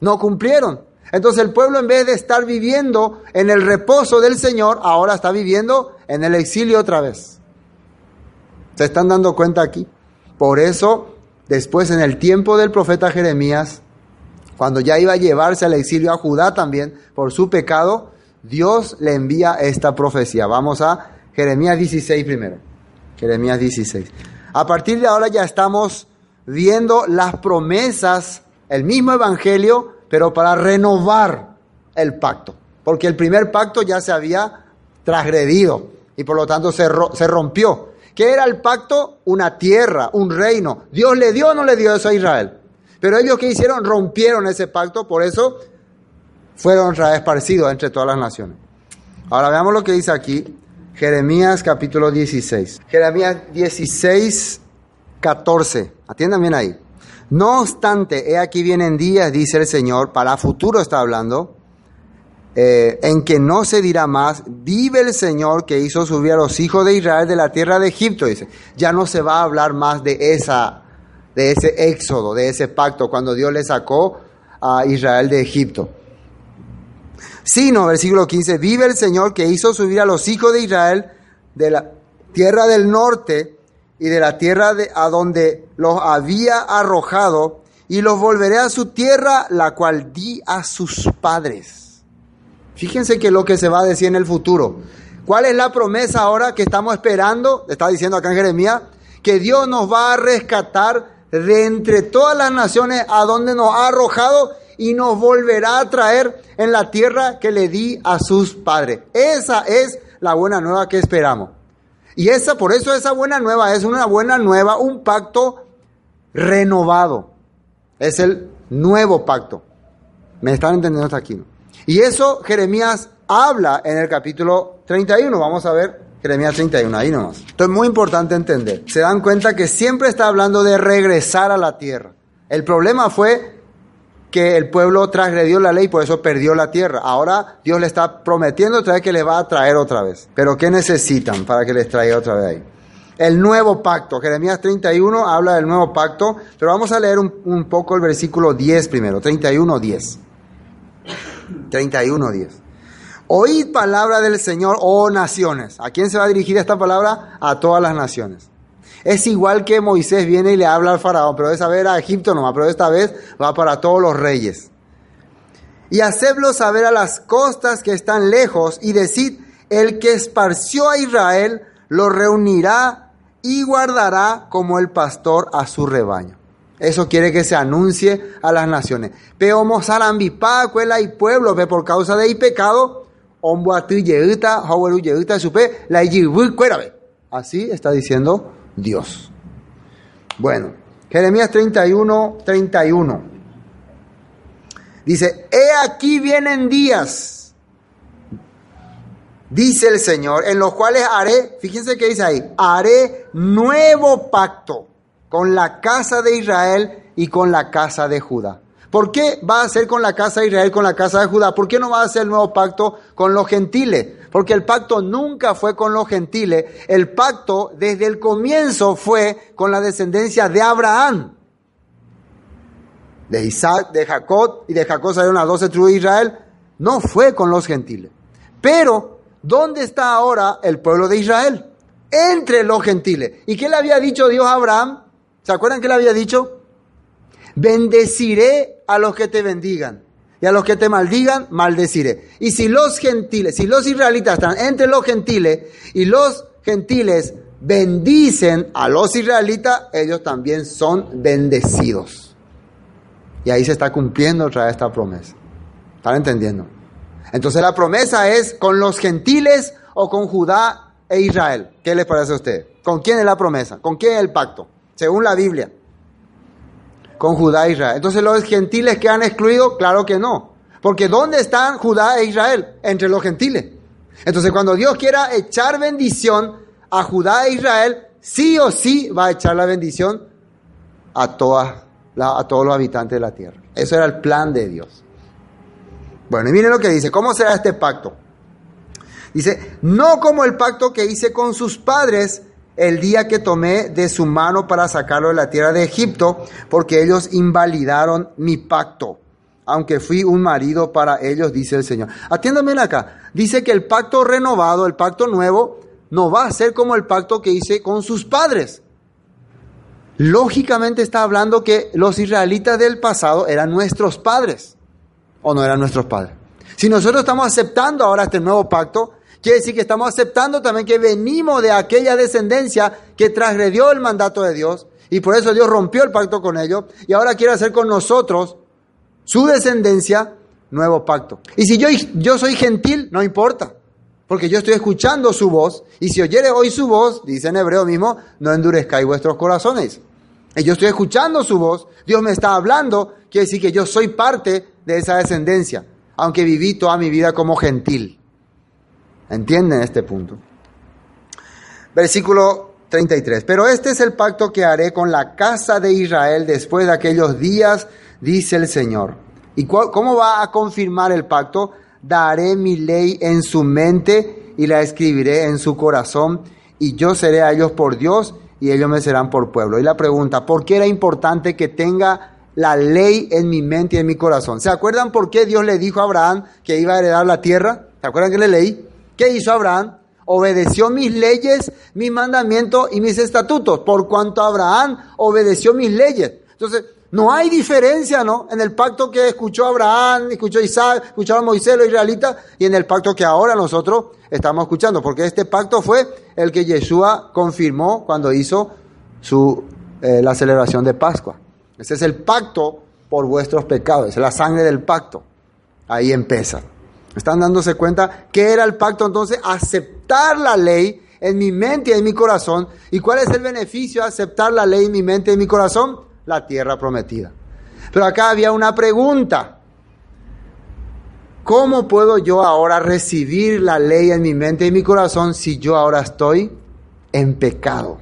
S1: No cumplieron. Entonces el pueblo en vez de estar viviendo en el reposo del Señor, ahora está viviendo en el exilio otra vez. ¿Se están dando cuenta aquí? Por eso, después en el tiempo del profeta Jeremías, cuando ya iba a llevarse al exilio a Judá también por su pecado, Dios le envía esta profecía. Vamos a Jeremías 16 primero. Jeremías 16. A partir de ahora ya estamos viendo las promesas, el mismo evangelio, pero para renovar el pacto. Porque el primer pacto ya se había transgredido y por lo tanto se, se rompió. ¿Qué era el pacto? Una tierra, un reino. Dios le dio o no le dio eso a Israel. Pero ellos que hicieron rompieron ese pacto, por eso fueron esparcidos entre todas las naciones. Ahora veamos lo que dice aquí Jeremías capítulo 16. Jeremías 16, 14. Atiendan bien ahí. No obstante, he aquí vienen días, dice el Señor, para futuro está hablando, eh, en que no se dirá más, vive el Señor que hizo subir a los hijos de Israel de la tierra de Egipto, dice. Ya no se va a hablar más de esa, de ese éxodo, de ese pacto, cuando Dios le sacó a Israel de Egipto sino, versículo 15, vive el Señor que hizo subir a los hijos de Israel de la tierra del norte y de la tierra de, a donde los había arrojado, y los volveré a su tierra, la cual di a sus padres. Fíjense que lo que se va a decir en el futuro. ¿Cuál es la promesa ahora que estamos esperando? Está diciendo acá en Jeremías, que Dios nos va a rescatar de entre todas las naciones a donde nos ha arrojado y nos volverá a traer en la tierra que le di a sus padres. Esa es la buena nueva que esperamos. Y esa, por eso esa buena nueva es una buena nueva, un pacto renovado. Es el nuevo pacto. ¿Me están entendiendo hasta aquí? Y eso Jeremías habla en el capítulo 31. Vamos a ver Jeremías 31, ahí nomás. Esto es muy importante entender. Se dan cuenta que siempre está hablando de regresar a la tierra. El problema fue que el pueblo transgredió la ley, por eso perdió la tierra. Ahora Dios le está prometiendo otra vez que le va a traer otra vez. Pero ¿qué necesitan para que les traiga otra vez ahí? El nuevo pacto. Jeremías 31 habla del nuevo pacto, pero vamos a leer un, poco el versículo 10 primero, 31, 10. 31, 10. Oíd palabra del Señor, oh naciones. ¿A quién se va a dirigir esta palabra? A todas las naciones. Es igual que Moisés viene y le habla al faraón, pero esa vez era a Egipto nomás, pero esta vez va para todos los reyes. Y hacedlo saber a las costas que están lejos y decid, el que esparció a Israel lo reunirá y guardará como el pastor a su rebaño. Eso quiere que se anuncie a las naciones. Pero cuela y pueblo, por causa de pecado, Así está diciendo Dios. Bueno, Jeremías 31, 31. Dice, he aquí vienen días, dice el Señor, en los cuales haré, fíjense que dice ahí, haré nuevo pacto con la casa de Israel y con la casa de Judá. ¿Por qué va a hacer con la casa de Israel, con la casa de Judá? ¿Por qué no va a hacer el nuevo pacto con los gentiles? Porque el pacto nunca fue con los gentiles. El pacto desde el comienzo fue con la descendencia de Abraham. De Isaac, de Jacob, y de Jacob salieron las doce tribus de Israel. No fue con los gentiles. Pero, ¿dónde está ahora el pueblo de Israel? Entre los gentiles. ¿Y qué le había dicho Dios a Abraham? ¿Se acuerdan qué le había dicho? Bendeciré a los que te bendigan y a los que te maldigan, maldeciré. Y si los gentiles, si los israelitas están entre los gentiles y los gentiles bendicen a los israelitas, ellos también son bendecidos. Y ahí se está cumpliendo otra vez esta promesa. ¿Están entendiendo? Entonces la promesa es con los gentiles o con Judá e Israel. ¿Qué les parece a usted? ¿Con quién es la promesa? ¿Con quién es el pacto? Según la Biblia. Con Judá e Israel. Entonces los gentiles que han excluido, claro que no. Porque ¿dónde están Judá e Israel? Entre los gentiles. Entonces cuando Dios quiera echar bendición a Judá e Israel, sí o sí va a echar la bendición a, todas, a todos los habitantes de la tierra. Eso era el plan de Dios. Bueno, y miren lo que dice, ¿cómo será este pacto? Dice, no como el pacto que hice con sus padres el día que tomé de su mano para sacarlo de la tierra de Egipto, porque ellos invalidaron mi pacto, aunque fui un marido para ellos, dice el Señor. Atiéndame acá, dice que el pacto renovado, el pacto nuevo, no va a ser como el pacto que hice con sus padres. Lógicamente está hablando que los israelitas del pasado eran nuestros padres, o no eran nuestros padres. Si nosotros estamos aceptando ahora este nuevo pacto, quiere decir que estamos aceptando también que venimos de aquella descendencia que transgredió el mandato de Dios, y por eso Dios rompió el pacto con ellos, y ahora quiere hacer con nosotros, su descendencia, nuevo pacto. Y si yo, yo soy gentil, no importa. Porque yo estoy escuchando su voz, y si oyere hoy su voz, dice en hebreo mismo, no endurezcáis vuestros corazones. Yo estoy escuchando su voz, Dios me está hablando, quiere decir que yo soy parte de esa descendencia, aunque viví toda mi vida como gentil. ¿Entienden este punto? Versículo 33. Pero este es el pacto que haré con la casa de Israel después de aquellos días, dice el Señor. ¿Y cómo va a confirmar el pacto? daré mi ley en su mente y la escribiré en su corazón, y yo seré a ellos por Dios y ellos me serán por pueblo. Y la pregunta, ¿por qué era importante que tenga la ley en mi mente y en mi corazón? ¿Se acuerdan por qué Dios le dijo a Abraham que iba a heredar la tierra? ¿Se acuerdan que le leí? ¿Qué hizo Abraham? Obedeció mis leyes, mis mandamientos y mis estatutos, por cuanto Abraham obedeció mis leyes. Entonces, no hay diferencia, ¿no? En el pacto que escuchó Abraham, escuchó Isaac, escuchó a Moisés, los israelitas, y en el pacto que ahora nosotros estamos escuchando, porque este pacto fue el que Yeshua confirmó cuando hizo su, eh, la celebración de Pascua. Ese es el pacto por vuestros pecados, es la sangre del pacto. Ahí empieza. ¿Están dándose cuenta qué era el pacto entonces? Aceptar la ley en mi mente y en mi corazón. ¿Y cuál es el beneficio de aceptar la ley en mi mente y en mi corazón? la tierra prometida. Pero acá había una pregunta. ¿Cómo puedo yo ahora recibir la ley en mi mente y mi corazón si yo ahora estoy en pecado?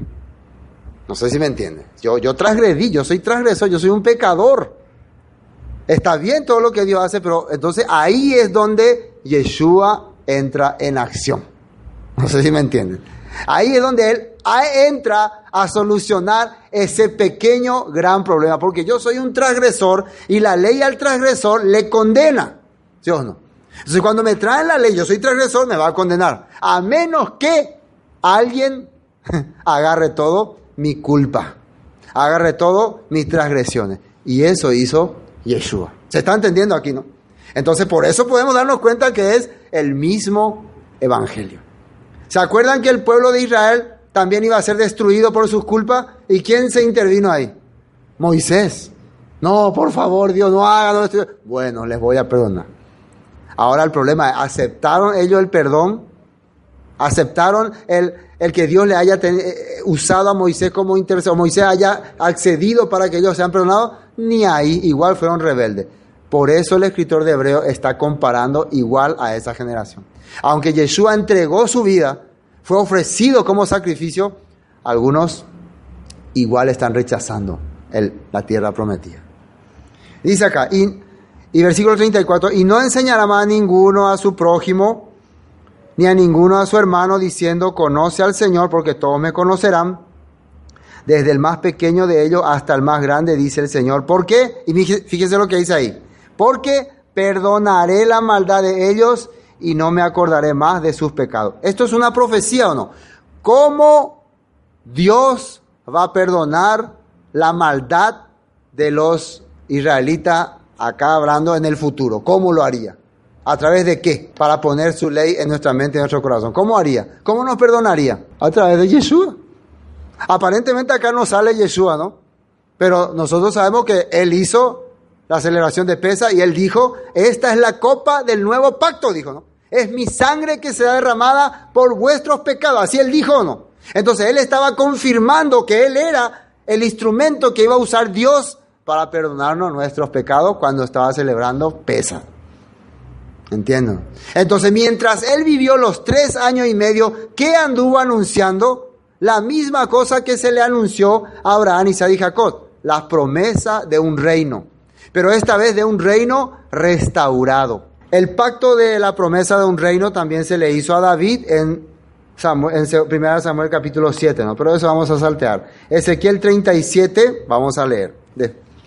S1: No sé si me entienden. Yo, yo transgredí, yo soy transgresor, yo soy un pecador. Está bien todo lo que Dios hace, pero entonces ahí es donde Yeshua entra en acción. No sé si me entienden. Ahí es donde Él entra a solucionar ese pequeño gran problema, porque yo soy un transgresor y la ley al transgresor le condena, ¿sí o no? Entonces cuando me traen la ley, yo soy transgresor, me va a condenar, a menos que alguien <laughs> agarre todo mi culpa, agarre todo mis transgresiones. Y eso hizo Yeshua. ¿Se está entendiendo aquí, no? Entonces por eso podemos darnos cuenta que es el mismo evangelio. ¿Se acuerdan que el pueblo de Israel también iba a ser destruido por sus culpas. ¿Y quién se intervino ahí? Moisés. No, por favor, Dios, no haga. Bueno, les voy a perdonar. Ahora el problema es, ¿aceptaron ellos el perdón? ¿Aceptaron el, el que Dios le haya eh, usado a Moisés como intercesor? Moisés haya accedido para que ellos sean perdonados? Ni ahí, igual fueron rebeldes. Por eso el escritor de Hebreo está comparando igual a esa generación. Aunque Yeshua entregó su vida, fue ofrecido como sacrificio, algunos igual están rechazando el, la tierra prometida. Dice acá, y, y versículo 34, y no enseñará más a ninguno a su prójimo, ni a ninguno a su hermano, diciendo, conoce al Señor, porque todos me conocerán, desde el más pequeño de ellos hasta el más grande, dice el Señor. ¿Por qué? Y fíjese lo que dice ahí. Porque perdonaré la maldad de ellos y no me acordaré más de sus pecados. ¿Esto es una profecía o no? ¿Cómo Dios va a perdonar la maldad de los israelita, acá hablando en el futuro, ¿cómo lo haría? ¿A través de qué? Para poner su ley en nuestra mente en nuestro corazón. ¿Cómo haría? ¿Cómo nos perdonaría? A través de Yeshua. Aparentemente acá no sale Yeshua, ¿no? Pero nosotros sabemos que Él hizo la celebración de pesa y Él dijo, esta es la copa del nuevo pacto, dijo, ¿no? Es mi sangre que será derramada por vuestros pecados. Así Él dijo, ¿no? Entonces Él estaba confirmando que Él era el instrumento que iba a usar Dios para perdonarnos nuestros pecados cuando estaba celebrando pesa. Entiendo. Entonces, mientras él vivió los tres años y medio, ¿qué anduvo anunciando? La misma cosa que se le anunció a Abraham, Isaac y Jacob, la promesa de un reino, pero esta vez de un reino restaurado. El pacto de la promesa de un reino también se le hizo a David en, Samuel, en 1 Samuel capítulo 7, ¿no? pero eso vamos a saltear. Ezequiel 37, vamos a leer.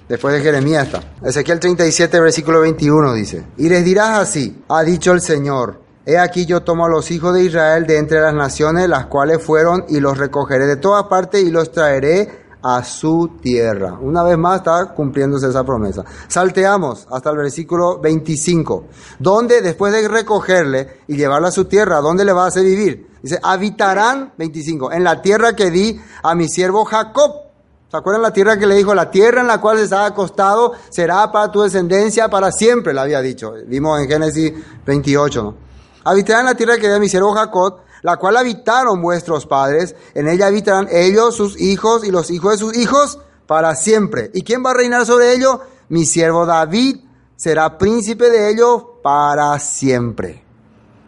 S1: Después de Jeremías está. Ezequiel 37, versículo 21 dice, y les dirás así, ha dicho el Señor, he aquí yo tomo a los hijos de Israel de entre las naciones, las cuales fueron, y los recogeré de todas partes y los traeré a su tierra. Una vez más está cumpliéndose esa promesa. Salteamos hasta el versículo 25, donde después de recogerle y llevarle a su tierra, ¿dónde le va a hacer vivir? Dice, habitarán, 25, en la tierra que di a mi siervo Jacob ¿Se acuerdan la tierra que le dijo? La tierra en la cual se ha acostado será para tu descendencia para siempre, le había dicho. Vimos en Génesis 28, ¿no? Habitarán la tierra que dio mi siervo Jacob, la cual habitaron vuestros padres. En ella habitarán ellos, sus hijos y los hijos de sus hijos para siempre. ¿Y quién va a reinar sobre ellos? Mi siervo David será príncipe de ellos para siempre.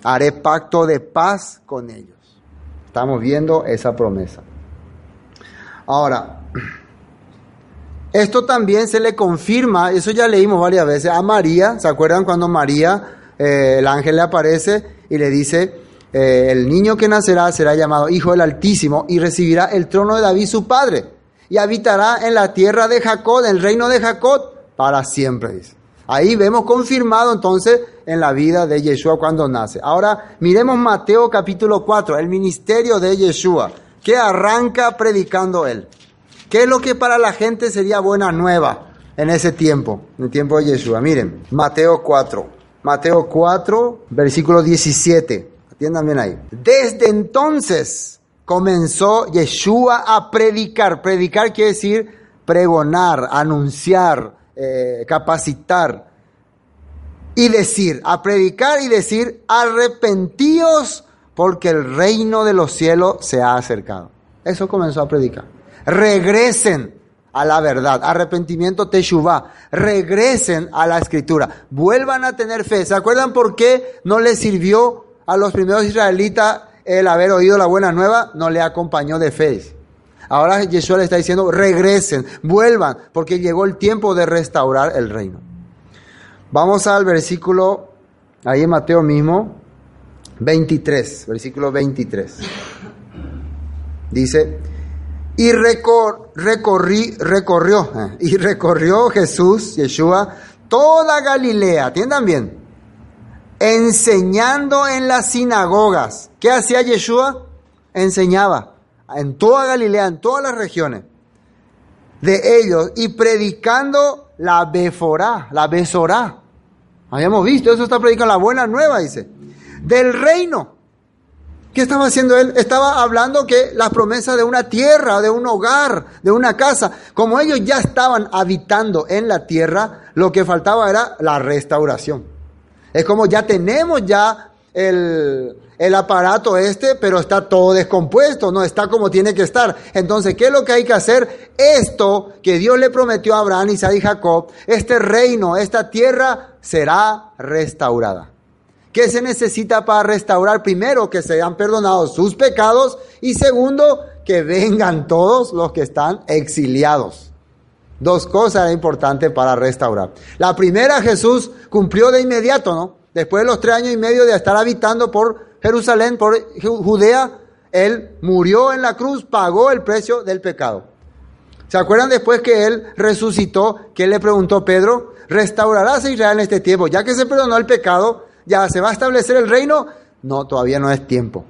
S1: Haré pacto de paz con ellos. Estamos viendo esa promesa. Ahora, esto también se le confirma, eso ya leímos varias veces, a María. ¿Se acuerdan cuando María, eh, el ángel le aparece y le dice, eh, el niño que nacerá será llamado Hijo del Altísimo y recibirá el trono de David su padre y habitará en la tierra de Jacob, en el reino de Jacob, para siempre, dice. Ahí vemos confirmado entonces en la vida de Yeshua cuando nace. Ahora miremos Mateo capítulo 4, el ministerio de Yeshua, que arranca predicando él. ¿Qué es lo que para la gente sería buena nueva en ese tiempo, en el tiempo de Yeshua? Miren, Mateo 4, Mateo 4, versículo 17. Atiendan bien ahí. Desde entonces comenzó Yeshua a predicar. Predicar quiere decir pregonar, anunciar, eh, capacitar. Y decir, a predicar y decir, arrepentíos porque el reino de los cielos se ha acercado. Eso comenzó a predicar regresen a la verdad, arrepentimiento teshuvah, regresen a la escritura, vuelvan a tener fe. ¿Se acuerdan por qué no les sirvió a los primeros israelitas el haber oído la buena nueva? No le acompañó de fe. Ahora Yeshua le está diciendo, regresen, vuelvan, porque llegó el tiempo de restaurar el reino. Vamos al versículo, ahí en Mateo mismo, 23, versículo 23. Dice, y recorrió, eh, y recorrió Jesús, Yeshua, toda Galilea, atiendan bien, enseñando en las sinagogas. ¿Qué hacía Yeshua? Enseñaba en toda Galilea, en todas las regiones de ellos, y predicando la Beforá, la Besorá. Habíamos visto, eso está predicando la buena nueva, dice, del reino ¿Qué estaba haciendo él? Estaba hablando que las promesas de una tierra, de un hogar, de una casa, como ellos ya estaban habitando en la tierra, lo que faltaba era la restauración. Es como ya tenemos ya el, el aparato este, pero está todo descompuesto, no está como tiene que estar. Entonces, ¿qué es lo que hay que hacer? Esto que Dios le prometió a Abraham, Isaac y Jacob, este reino, esta tierra será restaurada. ¿Qué se necesita para restaurar? Primero, que sean perdonados sus pecados y segundo, que vengan todos los que están exiliados. Dos cosas importantes para restaurar. La primera, Jesús cumplió de inmediato, ¿no? Después de los tres años y medio de estar habitando por Jerusalén, por Judea, Él murió en la cruz, pagó el precio del pecado. ¿Se acuerdan después que Él resucitó, que le preguntó Pedro, ¿restaurarás a Israel en este tiempo? Ya que se perdonó el pecado, ya se va a establecer el reino. No, todavía no es tiempo.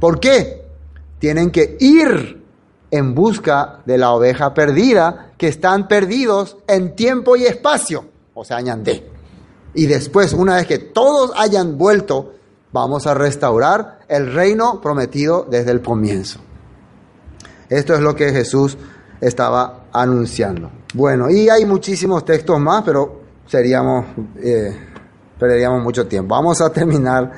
S1: ¿Por qué? Tienen que ir en busca de la oveja perdida que están perdidos en tiempo y espacio, o sea, añandé. Y después, una vez que todos hayan vuelto, vamos a restaurar el reino prometido desde el comienzo. Esto es lo que Jesús estaba anunciando. Bueno, y hay muchísimos textos más, pero seríamos, eh, perderíamos mucho tiempo. Vamos a terminar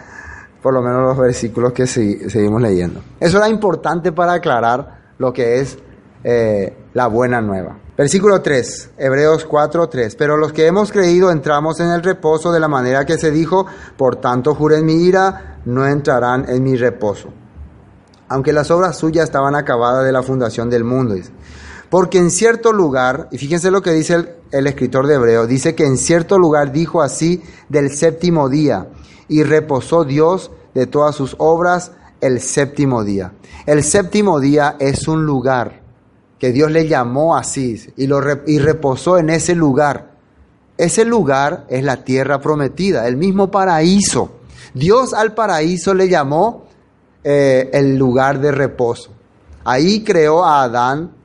S1: por lo menos los versículos que seguimos leyendo. Eso era importante para aclarar lo que es eh, la buena nueva. Versículo 3, Hebreos 4, 3. Pero los que hemos creído entramos en el reposo de la manera que se dijo, por tanto juren mi ira, no entrarán en mi reposo. Aunque las obras suyas estaban acabadas de la fundación del mundo. Porque en cierto lugar, y fíjense lo que dice el, el escritor de Hebreo, dice que en cierto lugar dijo así del séptimo día, y reposó Dios de todas sus obras el séptimo día. El séptimo día es un lugar que Dios le llamó así y, lo, y reposó en ese lugar. Ese lugar es la tierra prometida, el mismo paraíso. Dios al paraíso le llamó eh, el lugar de reposo. Ahí creó a Adán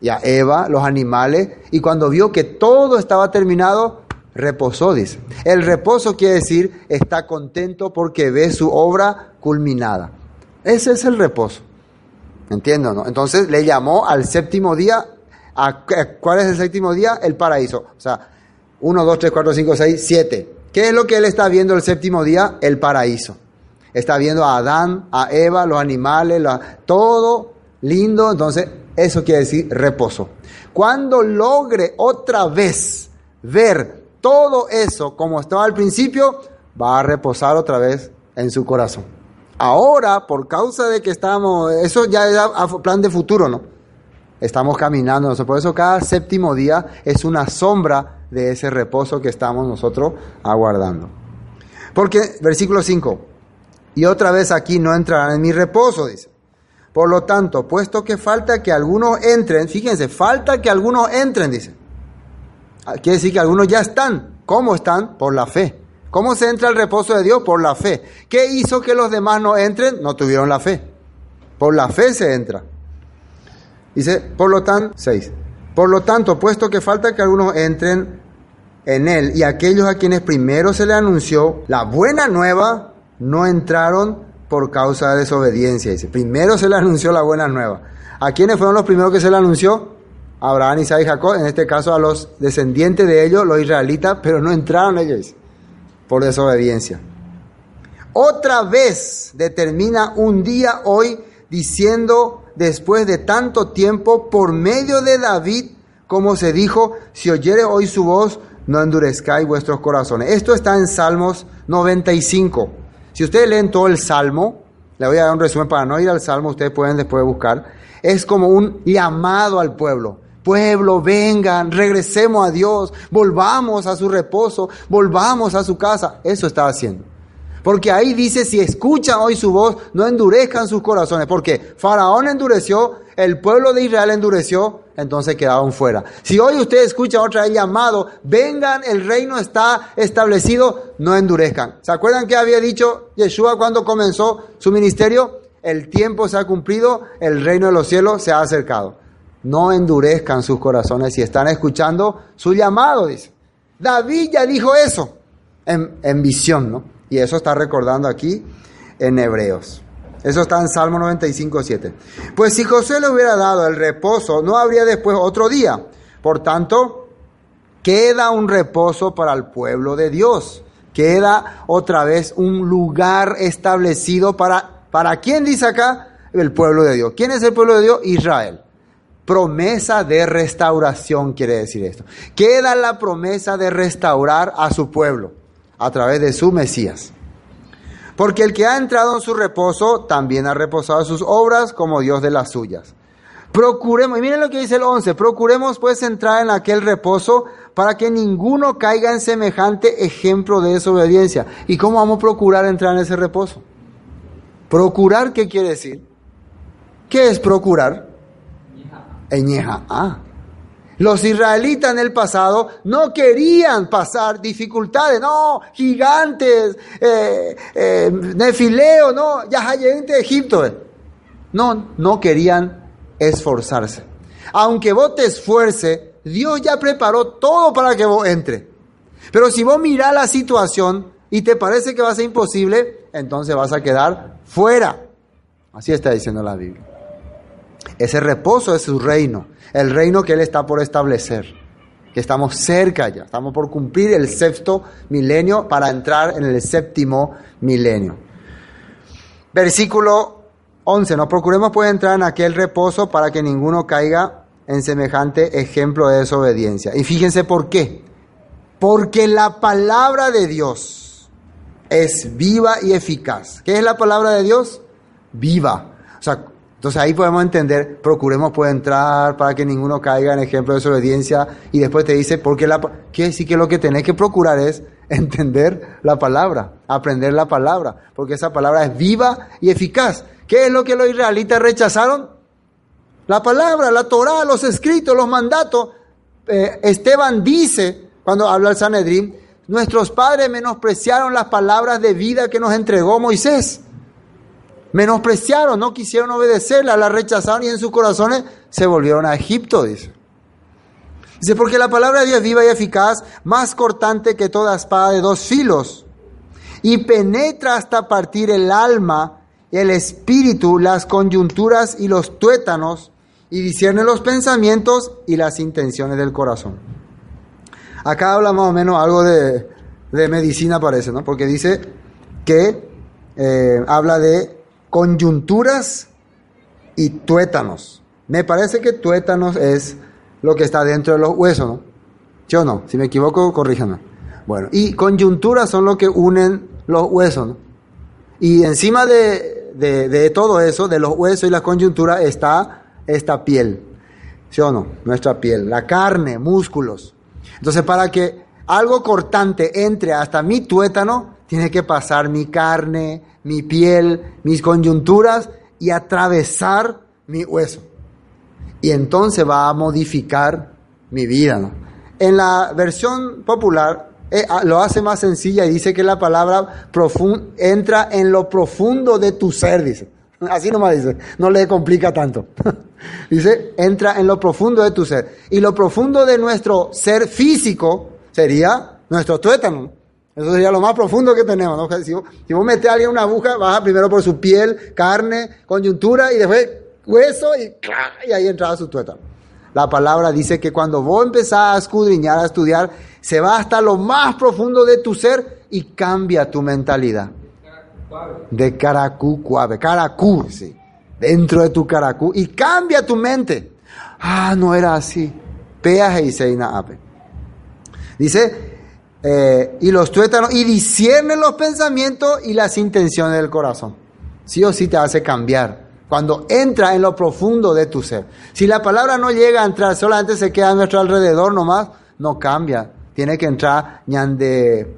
S1: y a Eva, los animales, y cuando vio que todo estaba terminado, reposó, dice. El reposo quiere decir está contento porque ve su obra culminada. Ese es el reposo. ¿Entiendo? No? Entonces le llamó al séptimo día. A, ¿Cuál es el séptimo día? El paraíso. O sea, 1, 2, 3, 4, 5, 6, 7. ¿Qué es lo que él está viendo el séptimo día? El paraíso. Está viendo a Adán, a Eva, los animales, todo lindo. Entonces, eso quiere decir reposo. Cuando logre otra vez ver todo eso como estaba al principio, va a reposar otra vez en su corazón. Ahora, por causa de que estamos, eso ya es plan de futuro, ¿no? Estamos caminando, por eso cada séptimo día es una sombra de ese reposo que estamos nosotros aguardando. Porque, versículo 5, y otra vez aquí no entrarán en mi reposo, dice. Por lo tanto, puesto que falta que algunos entren, fíjense, falta que algunos entren, dice. Ah, quiere decir que algunos ya están. ¿Cómo están? Por la fe. ¿Cómo se entra al reposo de Dios? Por la fe. ¿Qué hizo que los demás no entren? No tuvieron la fe. Por la fe se entra. Dice, por lo tanto, 6. Por lo tanto, puesto que falta que algunos entren en él y aquellos a quienes primero se le anunció la buena nueva, no entraron por causa de desobediencia. Dice, primero se le anunció la buena nueva. ¿A quiénes fueron los primeros que se le anunció? Abraham, Isaac y Jacob, en este caso a los descendientes de ellos, los israelitas, pero no entraron ellos por desobediencia. Otra vez determina un día hoy diciendo después de tanto tiempo por medio de David, como se dijo, si oyere hoy su voz, no endurezcáis vuestros corazones. Esto está en Salmos 95. Si ustedes leen todo el Salmo, le voy a dar un resumen para no ir al Salmo, ustedes pueden después buscar, es como un llamado al pueblo pueblo, vengan, regresemos a Dios, volvamos a su reposo, volvamos a su casa. Eso estaba haciendo. Porque ahí dice, si escuchan hoy su voz, no endurezcan sus corazones. Porque Faraón endureció, el pueblo de Israel endureció, entonces quedaron fuera. Si hoy usted escucha otra vez llamado, vengan, el reino está establecido, no endurezcan. ¿Se acuerdan que había dicho Yeshua cuando comenzó su ministerio? El tiempo se ha cumplido, el reino de los cielos se ha acercado no endurezcan sus corazones si están escuchando su llamado, dice. David ya dijo eso en, visión, ¿no? Y eso está recordando aquí en Hebreos. Eso está en Salmo 95, 7. Pues si José le hubiera dado el reposo, no habría después otro día. Por tanto, queda un reposo para el pueblo de Dios. Queda otra vez un lugar establecido para, ¿para quién dice acá? El pueblo de Dios. ¿Quién es el pueblo de Dios? Israel. Promesa de restauración quiere decir esto. Queda la promesa de restaurar a su pueblo a través de su Mesías. Porque el que ha entrado en su reposo también ha reposado sus obras como Dios de las suyas. Procuremos, y miren lo que dice el 11, procuremos pues entrar en aquel reposo para que ninguno caiga en semejante ejemplo de desobediencia. ¿Y cómo vamos a procurar entrar en ese reposo? Procurar, ¿qué quiere decir? ¿Qué es procurar? Ah. Los israelitas en el pasado no querían pasar dificultades, no, gigantes, eh, eh, nefileo, no, ya gente de Egipto. No, no querían esforzarse. Aunque vos te esfuerces, Dios ya preparó todo para que vos entre. Pero si vos mirás la situación y te parece que va a ser imposible, entonces vas a quedar fuera. Así está diciendo la Biblia. Ese reposo es su reino, el reino que Él está por establecer. Que estamos cerca ya, estamos por cumplir el sexto milenio para entrar en el séptimo milenio. Versículo 11. Nos procuremos pues entrar en aquel reposo para que ninguno caiga en semejante ejemplo de desobediencia. Y fíjense por qué. Porque la palabra de Dios es viva y eficaz. ¿Qué es la palabra de Dios? Viva. O sea, entonces ahí podemos entender, procuremos pues entrar para que ninguno caiga en ejemplo de desobediencia y después te dice, porque la que sí que lo que tenés que procurar es <laughs> entender la palabra, aprender la palabra, porque esa palabra es viva y eficaz. ¿Qué es lo que los israelitas rechazaron? La palabra, la Torah, los escritos, los mandatos. Eh, Esteban dice, cuando habla el Sanedrín, nuestros padres menospreciaron las palabras de vida que nos entregó Moisés. Menospreciaron, no quisieron obedecerla, la rechazaron y en sus corazones se volvieron a Egipto, dice. Dice, porque la palabra de Dios viva y eficaz, más cortante que toda espada de dos filos, y penetra hasta partir el alma, el espíritu, las coyunturas y los tuétanos, y discierne los pensamientos y las intenciones del corazón. Acá habla más o menos algo de, de medicina, parece, ¿no? Porque dice que eh, habla de coyunturas y tuétanos. Me parece que tuétanos es lo que está dentro de los huesos, ¿no? Yo no, si me equivoco, corríjame. Bueno, y coyunturas son lo que unen los huesos, ¿no? Y encima de, de, de todo eso, de los huesos y las coyunturas, está esta piel. ¿Sí o no? Nuestra piel, la carne, músculos. Entonces, para que algo cortante entre hasta mi tuétano, tiene que pasar mi carne, mi piel, mis coyunturas y atravesar mi hueso. Y entonces va a modificar mi vida. En la versión popular eh, lo hace más sencilla y dice que la palabra entra en lo profundo de tu ser, dice. <laughs> Así nomás dice, no le complica tanto. <laughs> dice, entra en lo profundo de tu ser. Y lo profundo de nuestro ser físico sería nuestro tuétano. Eso sería lo más profundo que tenemos. ¿no? Si, vos, si vos metes a alguien una aguja, baja primero por su piel, carne, coyuntura y después hueso y, y ahí entraba su tuétano. La palabra dice que cuando vos empezás a escudriñar, a estudiar, se va hasta lo más profundo de tu ser y cambia tu mentalidad. De caracú, cuave, caracú, sí. Dentro de tu caracú y cambia tu mente. Ah, no era así. Peaje y seina ape. Dice, eh, y los tuétanos, y disciernen los pensamientos y las intenciones del corazón. Sí o sí te hace cambiar. Cuando entra en lo profundo de tu ser. Si la palabra no llega a entrar, solamente se queda a nuestro alrededor nomás, no cambia. Tiene que entrar ñande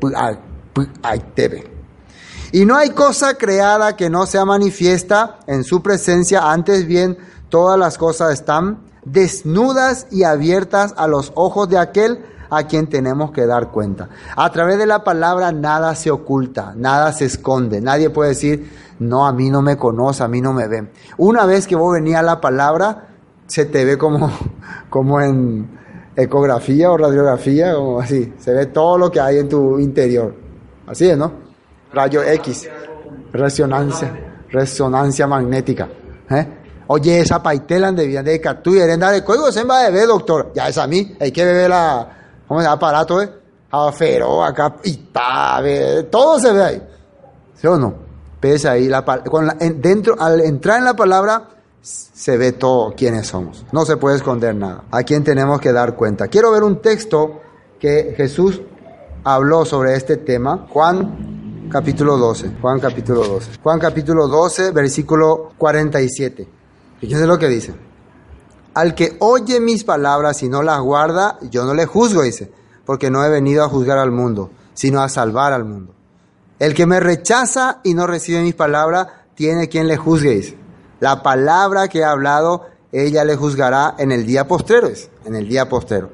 S1: y no hay cosa creada que no sea manifiesta en su presencia, antes bien todas las cosas están desnudas y abiertas a los ojos de aquel a quien tenemos que dar cuenta. A través de la palabra nada se oculta, nada se esconde. Nadie puede decir, no, a mí no me conoce, a mí no me ven. Una vez que vos venís a la palabra, se te ve como, <laughs> como en ecografía o radiografía, o así. Se ve todo lo que hay en tu interior. Así es, ¿no? Rayo X, resonancia, resonancia magnética. ¿eh? Oye, esa paitela de vida de y herenda de código se va a beber, doctor. Ya es a mí, hay que beber la, ¿cómo se llama? Aparato, eh? Afero, acá, y todo se ve ahí. ¿Sí o no? Pese ahí, la, con la, dentro, al entrar en la palabra, se ve todo quiénes somos. No se puede esconder nada. A quién tenemos que dar cuenta. Quiero ver un texto que Jesús habló sobre este tema. Juan capítulo 12. Juan capítulo 12. Juan capítulo 12, versículo 47. Fíjense lo que dice. Al que oye mis palabras y no las guarda, yo no le juzgo, dice, porque no he venido a juzgar al mundo, sino a salvar al mundo. El que me rechaza y no recibe mis palabras, tiene quien le juzgue, dice. La palabra que he hablado, ella le juzgará en el día postrero, en el día postrero.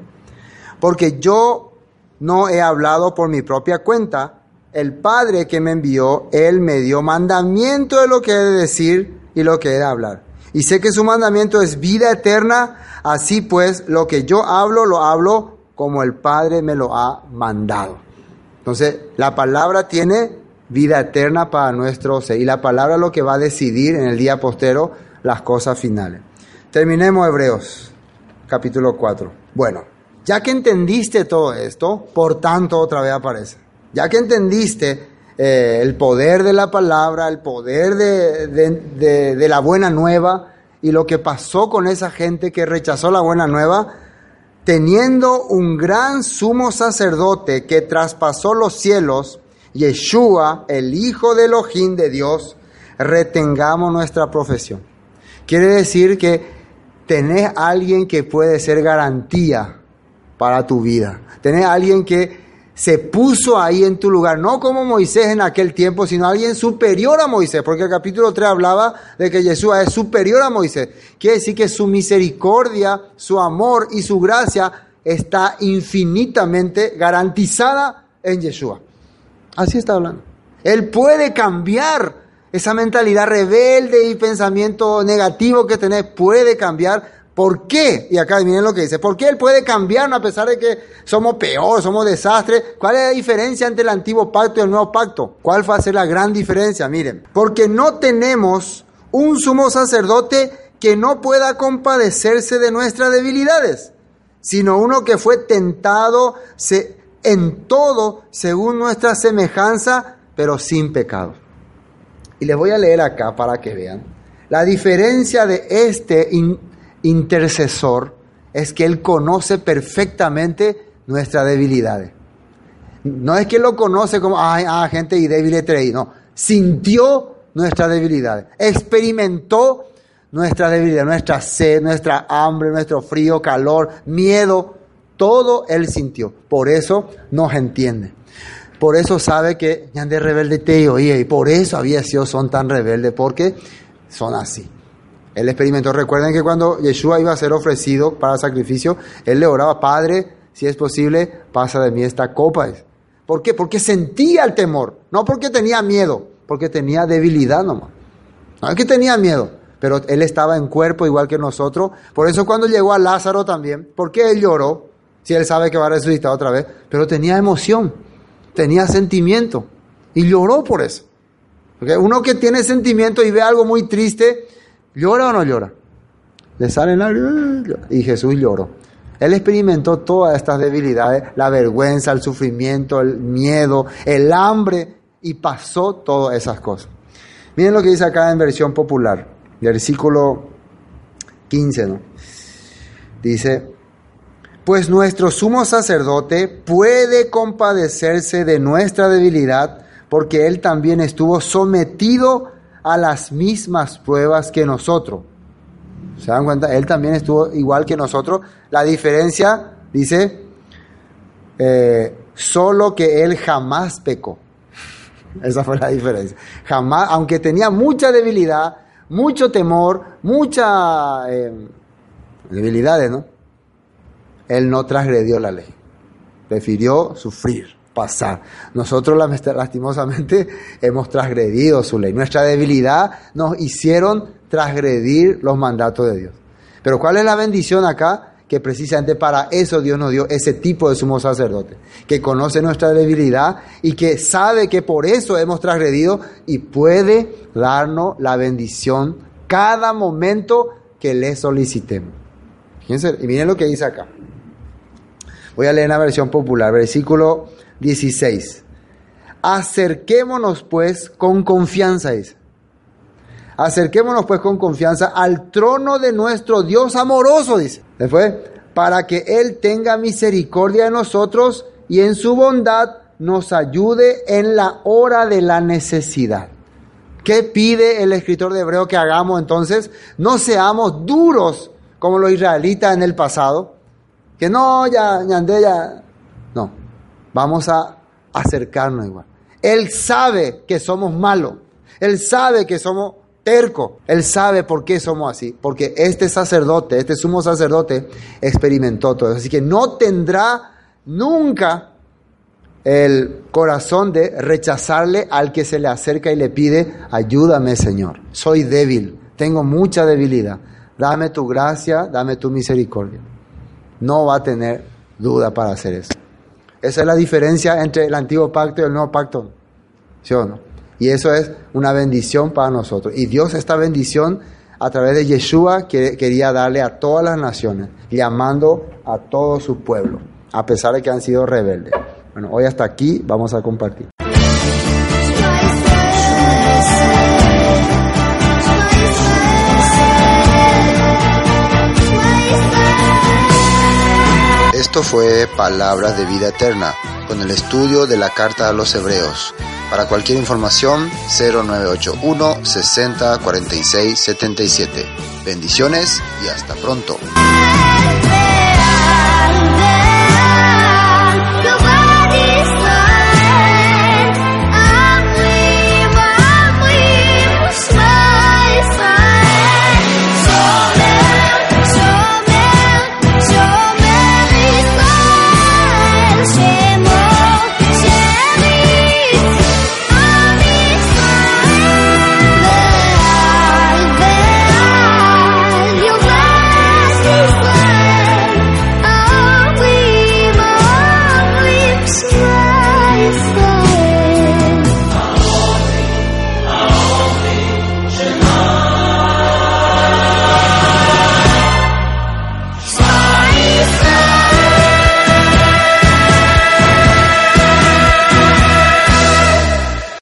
S1: Porque yo no he hablado por mi propia cuenta, el Padre que me envió, Él me dio mandamiento de lo que he de decir y lo que he de hablar. Y sé que su mandamiento es vida eterna, así pues lo que yo hablo lo hablo como el Padre me lo ha mandado. Entonces, la palabra tiene vida eterna para nuestro ser y la palabra es lo que va a decidir en el día postero las cosas finales. Terminemos Hebreos, capítulo 4. Bueno, ya que entendiste todo esto, por tanto otra vez aparece. Ya que entendiste eh, el poder de la palabra, el poder de, de, de la buena nueva y lo que pasó con esa gente que rechazó la buena nueva, teniendo un gran sumo sacerdote que traspasó los cielos, Yeshua, el Hijo de Elohim de Dios, retengamos nuestra profesión. Quiere decir que tenés alguien que puede ser garantía para tu vida. Tenés alguien que se puso ahí en tu lugar, no como Moisés en aquel tiempo, sino alguien superior a Moisés, porque el capítulo 3 hablaba de que Yeshua es superior a Moisés. Quiere decir que su misericordia, su amor y su gracia está infinitamente garantizada en Yeshua. Así está hablando. Él puede cambiar esa mentalidad rebelde y pensamiento negativo que tenés, puede cambiar. ¿Por qué? Y acá miren lo que dice. ¿Por qué Él puede cambiar a pesar de que somos peor, somos desastres? ¿Cuál es la diferencia entre el antiguo pacto y el nuevo pacto? ¿Cuál va a ser la gran diferencia? Miren, porque no tenemos un sumo sacerdote que no pueda compadecerse de nuestras debilidades, sino uno que fue tentado en todo según nuestra semejanza, pero sin pecado. Y les voy a leer acá para que vean. La diferencia de este intercesor es que él conoce perfectamente nuestras debilidades. No es que lo conoce como, ay, ah, gente y débil y no. Sintió nuestras debilidades, experimentó nuestra debilidad, nuestra sed, nuestra hambre, nuestro frío, calor, miedo, todo él sintió. Por eso nos entiende. Por eso sabe que ya de rebelde te y por eso había sido son tan rebeldes, porque son así. Él experimentó, recuerden que cuando Yeshua iba a ser ofrecido para sacrificio, él le oraba, Padre, si es posible, pasa de mí esta copa. ¿Por qué? Porque sentía el temor, no porque tenía miedo, porque tenía debilidad nomás. No es que tenía miedo, pero él estaba en cuerpo igual que nosotros. Por eso cuando llegó a Lázaro también, ¿por qué él lloró? Si él sabe que va a resucitar otra vez, pero tenía emoción tenía sentimiento y lloró por eso. Porque uno que tiene sentimiento y ve algo muy triste, ¿llora o no llora? Le salen lágrimas y Jesús lloró. Él experimentó todas estas debilidades, la vergüenza, el sufrimiento, el miedo, el hambre y pasó todas esas cosas. Miren lo que dice acá en versión popular, versículo 15, ¿no? Dice, pues nuestro sumo sacerdote puede compadecerse de nuestra debilidad, porque él también estuvo sometido a las mismas pruebas que nosotros. ¿Se dan cuenta? Él también estuvo igual que nosotros. La diferencia, dice, eh, solo que él jamás pecó. <laughs> Esa fue la diferencia. Jamás, aunque tenía mucha debilidad, mucho temor, mucha eh, debilidades, ¿no? Él no transgredió la ley. Prefirió sufrir, pasar. Nosotros lastimosamente hemos transgredido su ley. Nuestra debilidad nos hicieron transgredir los mandatos de Dios. Pero ¿cuál es la bendición acá? Que precisamente para eso Dios nos dio ese tipo de sumo sacerdote, que conoce nuestra debilidad y que sabe que por eso hemos transgredido y puede darnos la bendición cada momento que le solicitemos. Fíjense, y miren lo que dice acá. Voy a leer la versión popular, versículo 16. Acerquémonos pues con confianza, dice. Acerquémonos pues con confianza al trono de nuestro Dios amoroso, dice. Después, para que Él tenga misericordia de nosotros y en su bondad nos ayude en la hora de la necesidad. ¿Qué pide el escritor de Hebreo que hagamos entonces? No seamos duros como los israelitas en el pasado, que no, ya, ñandé, ya. No, vamos a acercarnos igual. Él sabe que somos malos. Él sabe que somos tercos. Él sabe por qué somos así. Porque este sacerdote, este sumo sacerdote, experimentó todo eso. Así que no tendrá nunca el corazón de rechazarle al que se le acerca y le pide, ayúdame Señor, soy débil, tengo mucha debilidad, dame tu gracia, dame tu misericordia. No va a tener duda para hacer eso. Esa es la diferencia entre el antiguo pacto y el nuevo pacto. ¿Sí o no? Y eso es una bendición para nosotros. Y Dios esta bendición a través de Yeshua quería darle a todas las naciones, llamando a todo su pueblo, a pesar de que han sido rebeldes. Bueno, hoy hasta aquí vamos a compartir. Esto fue Palabras de Vida Eterna, con el estudio de la Carta a los Hebreos. Para cualquier información, 0981 60 46 77. Bendiciones y hasta pronto.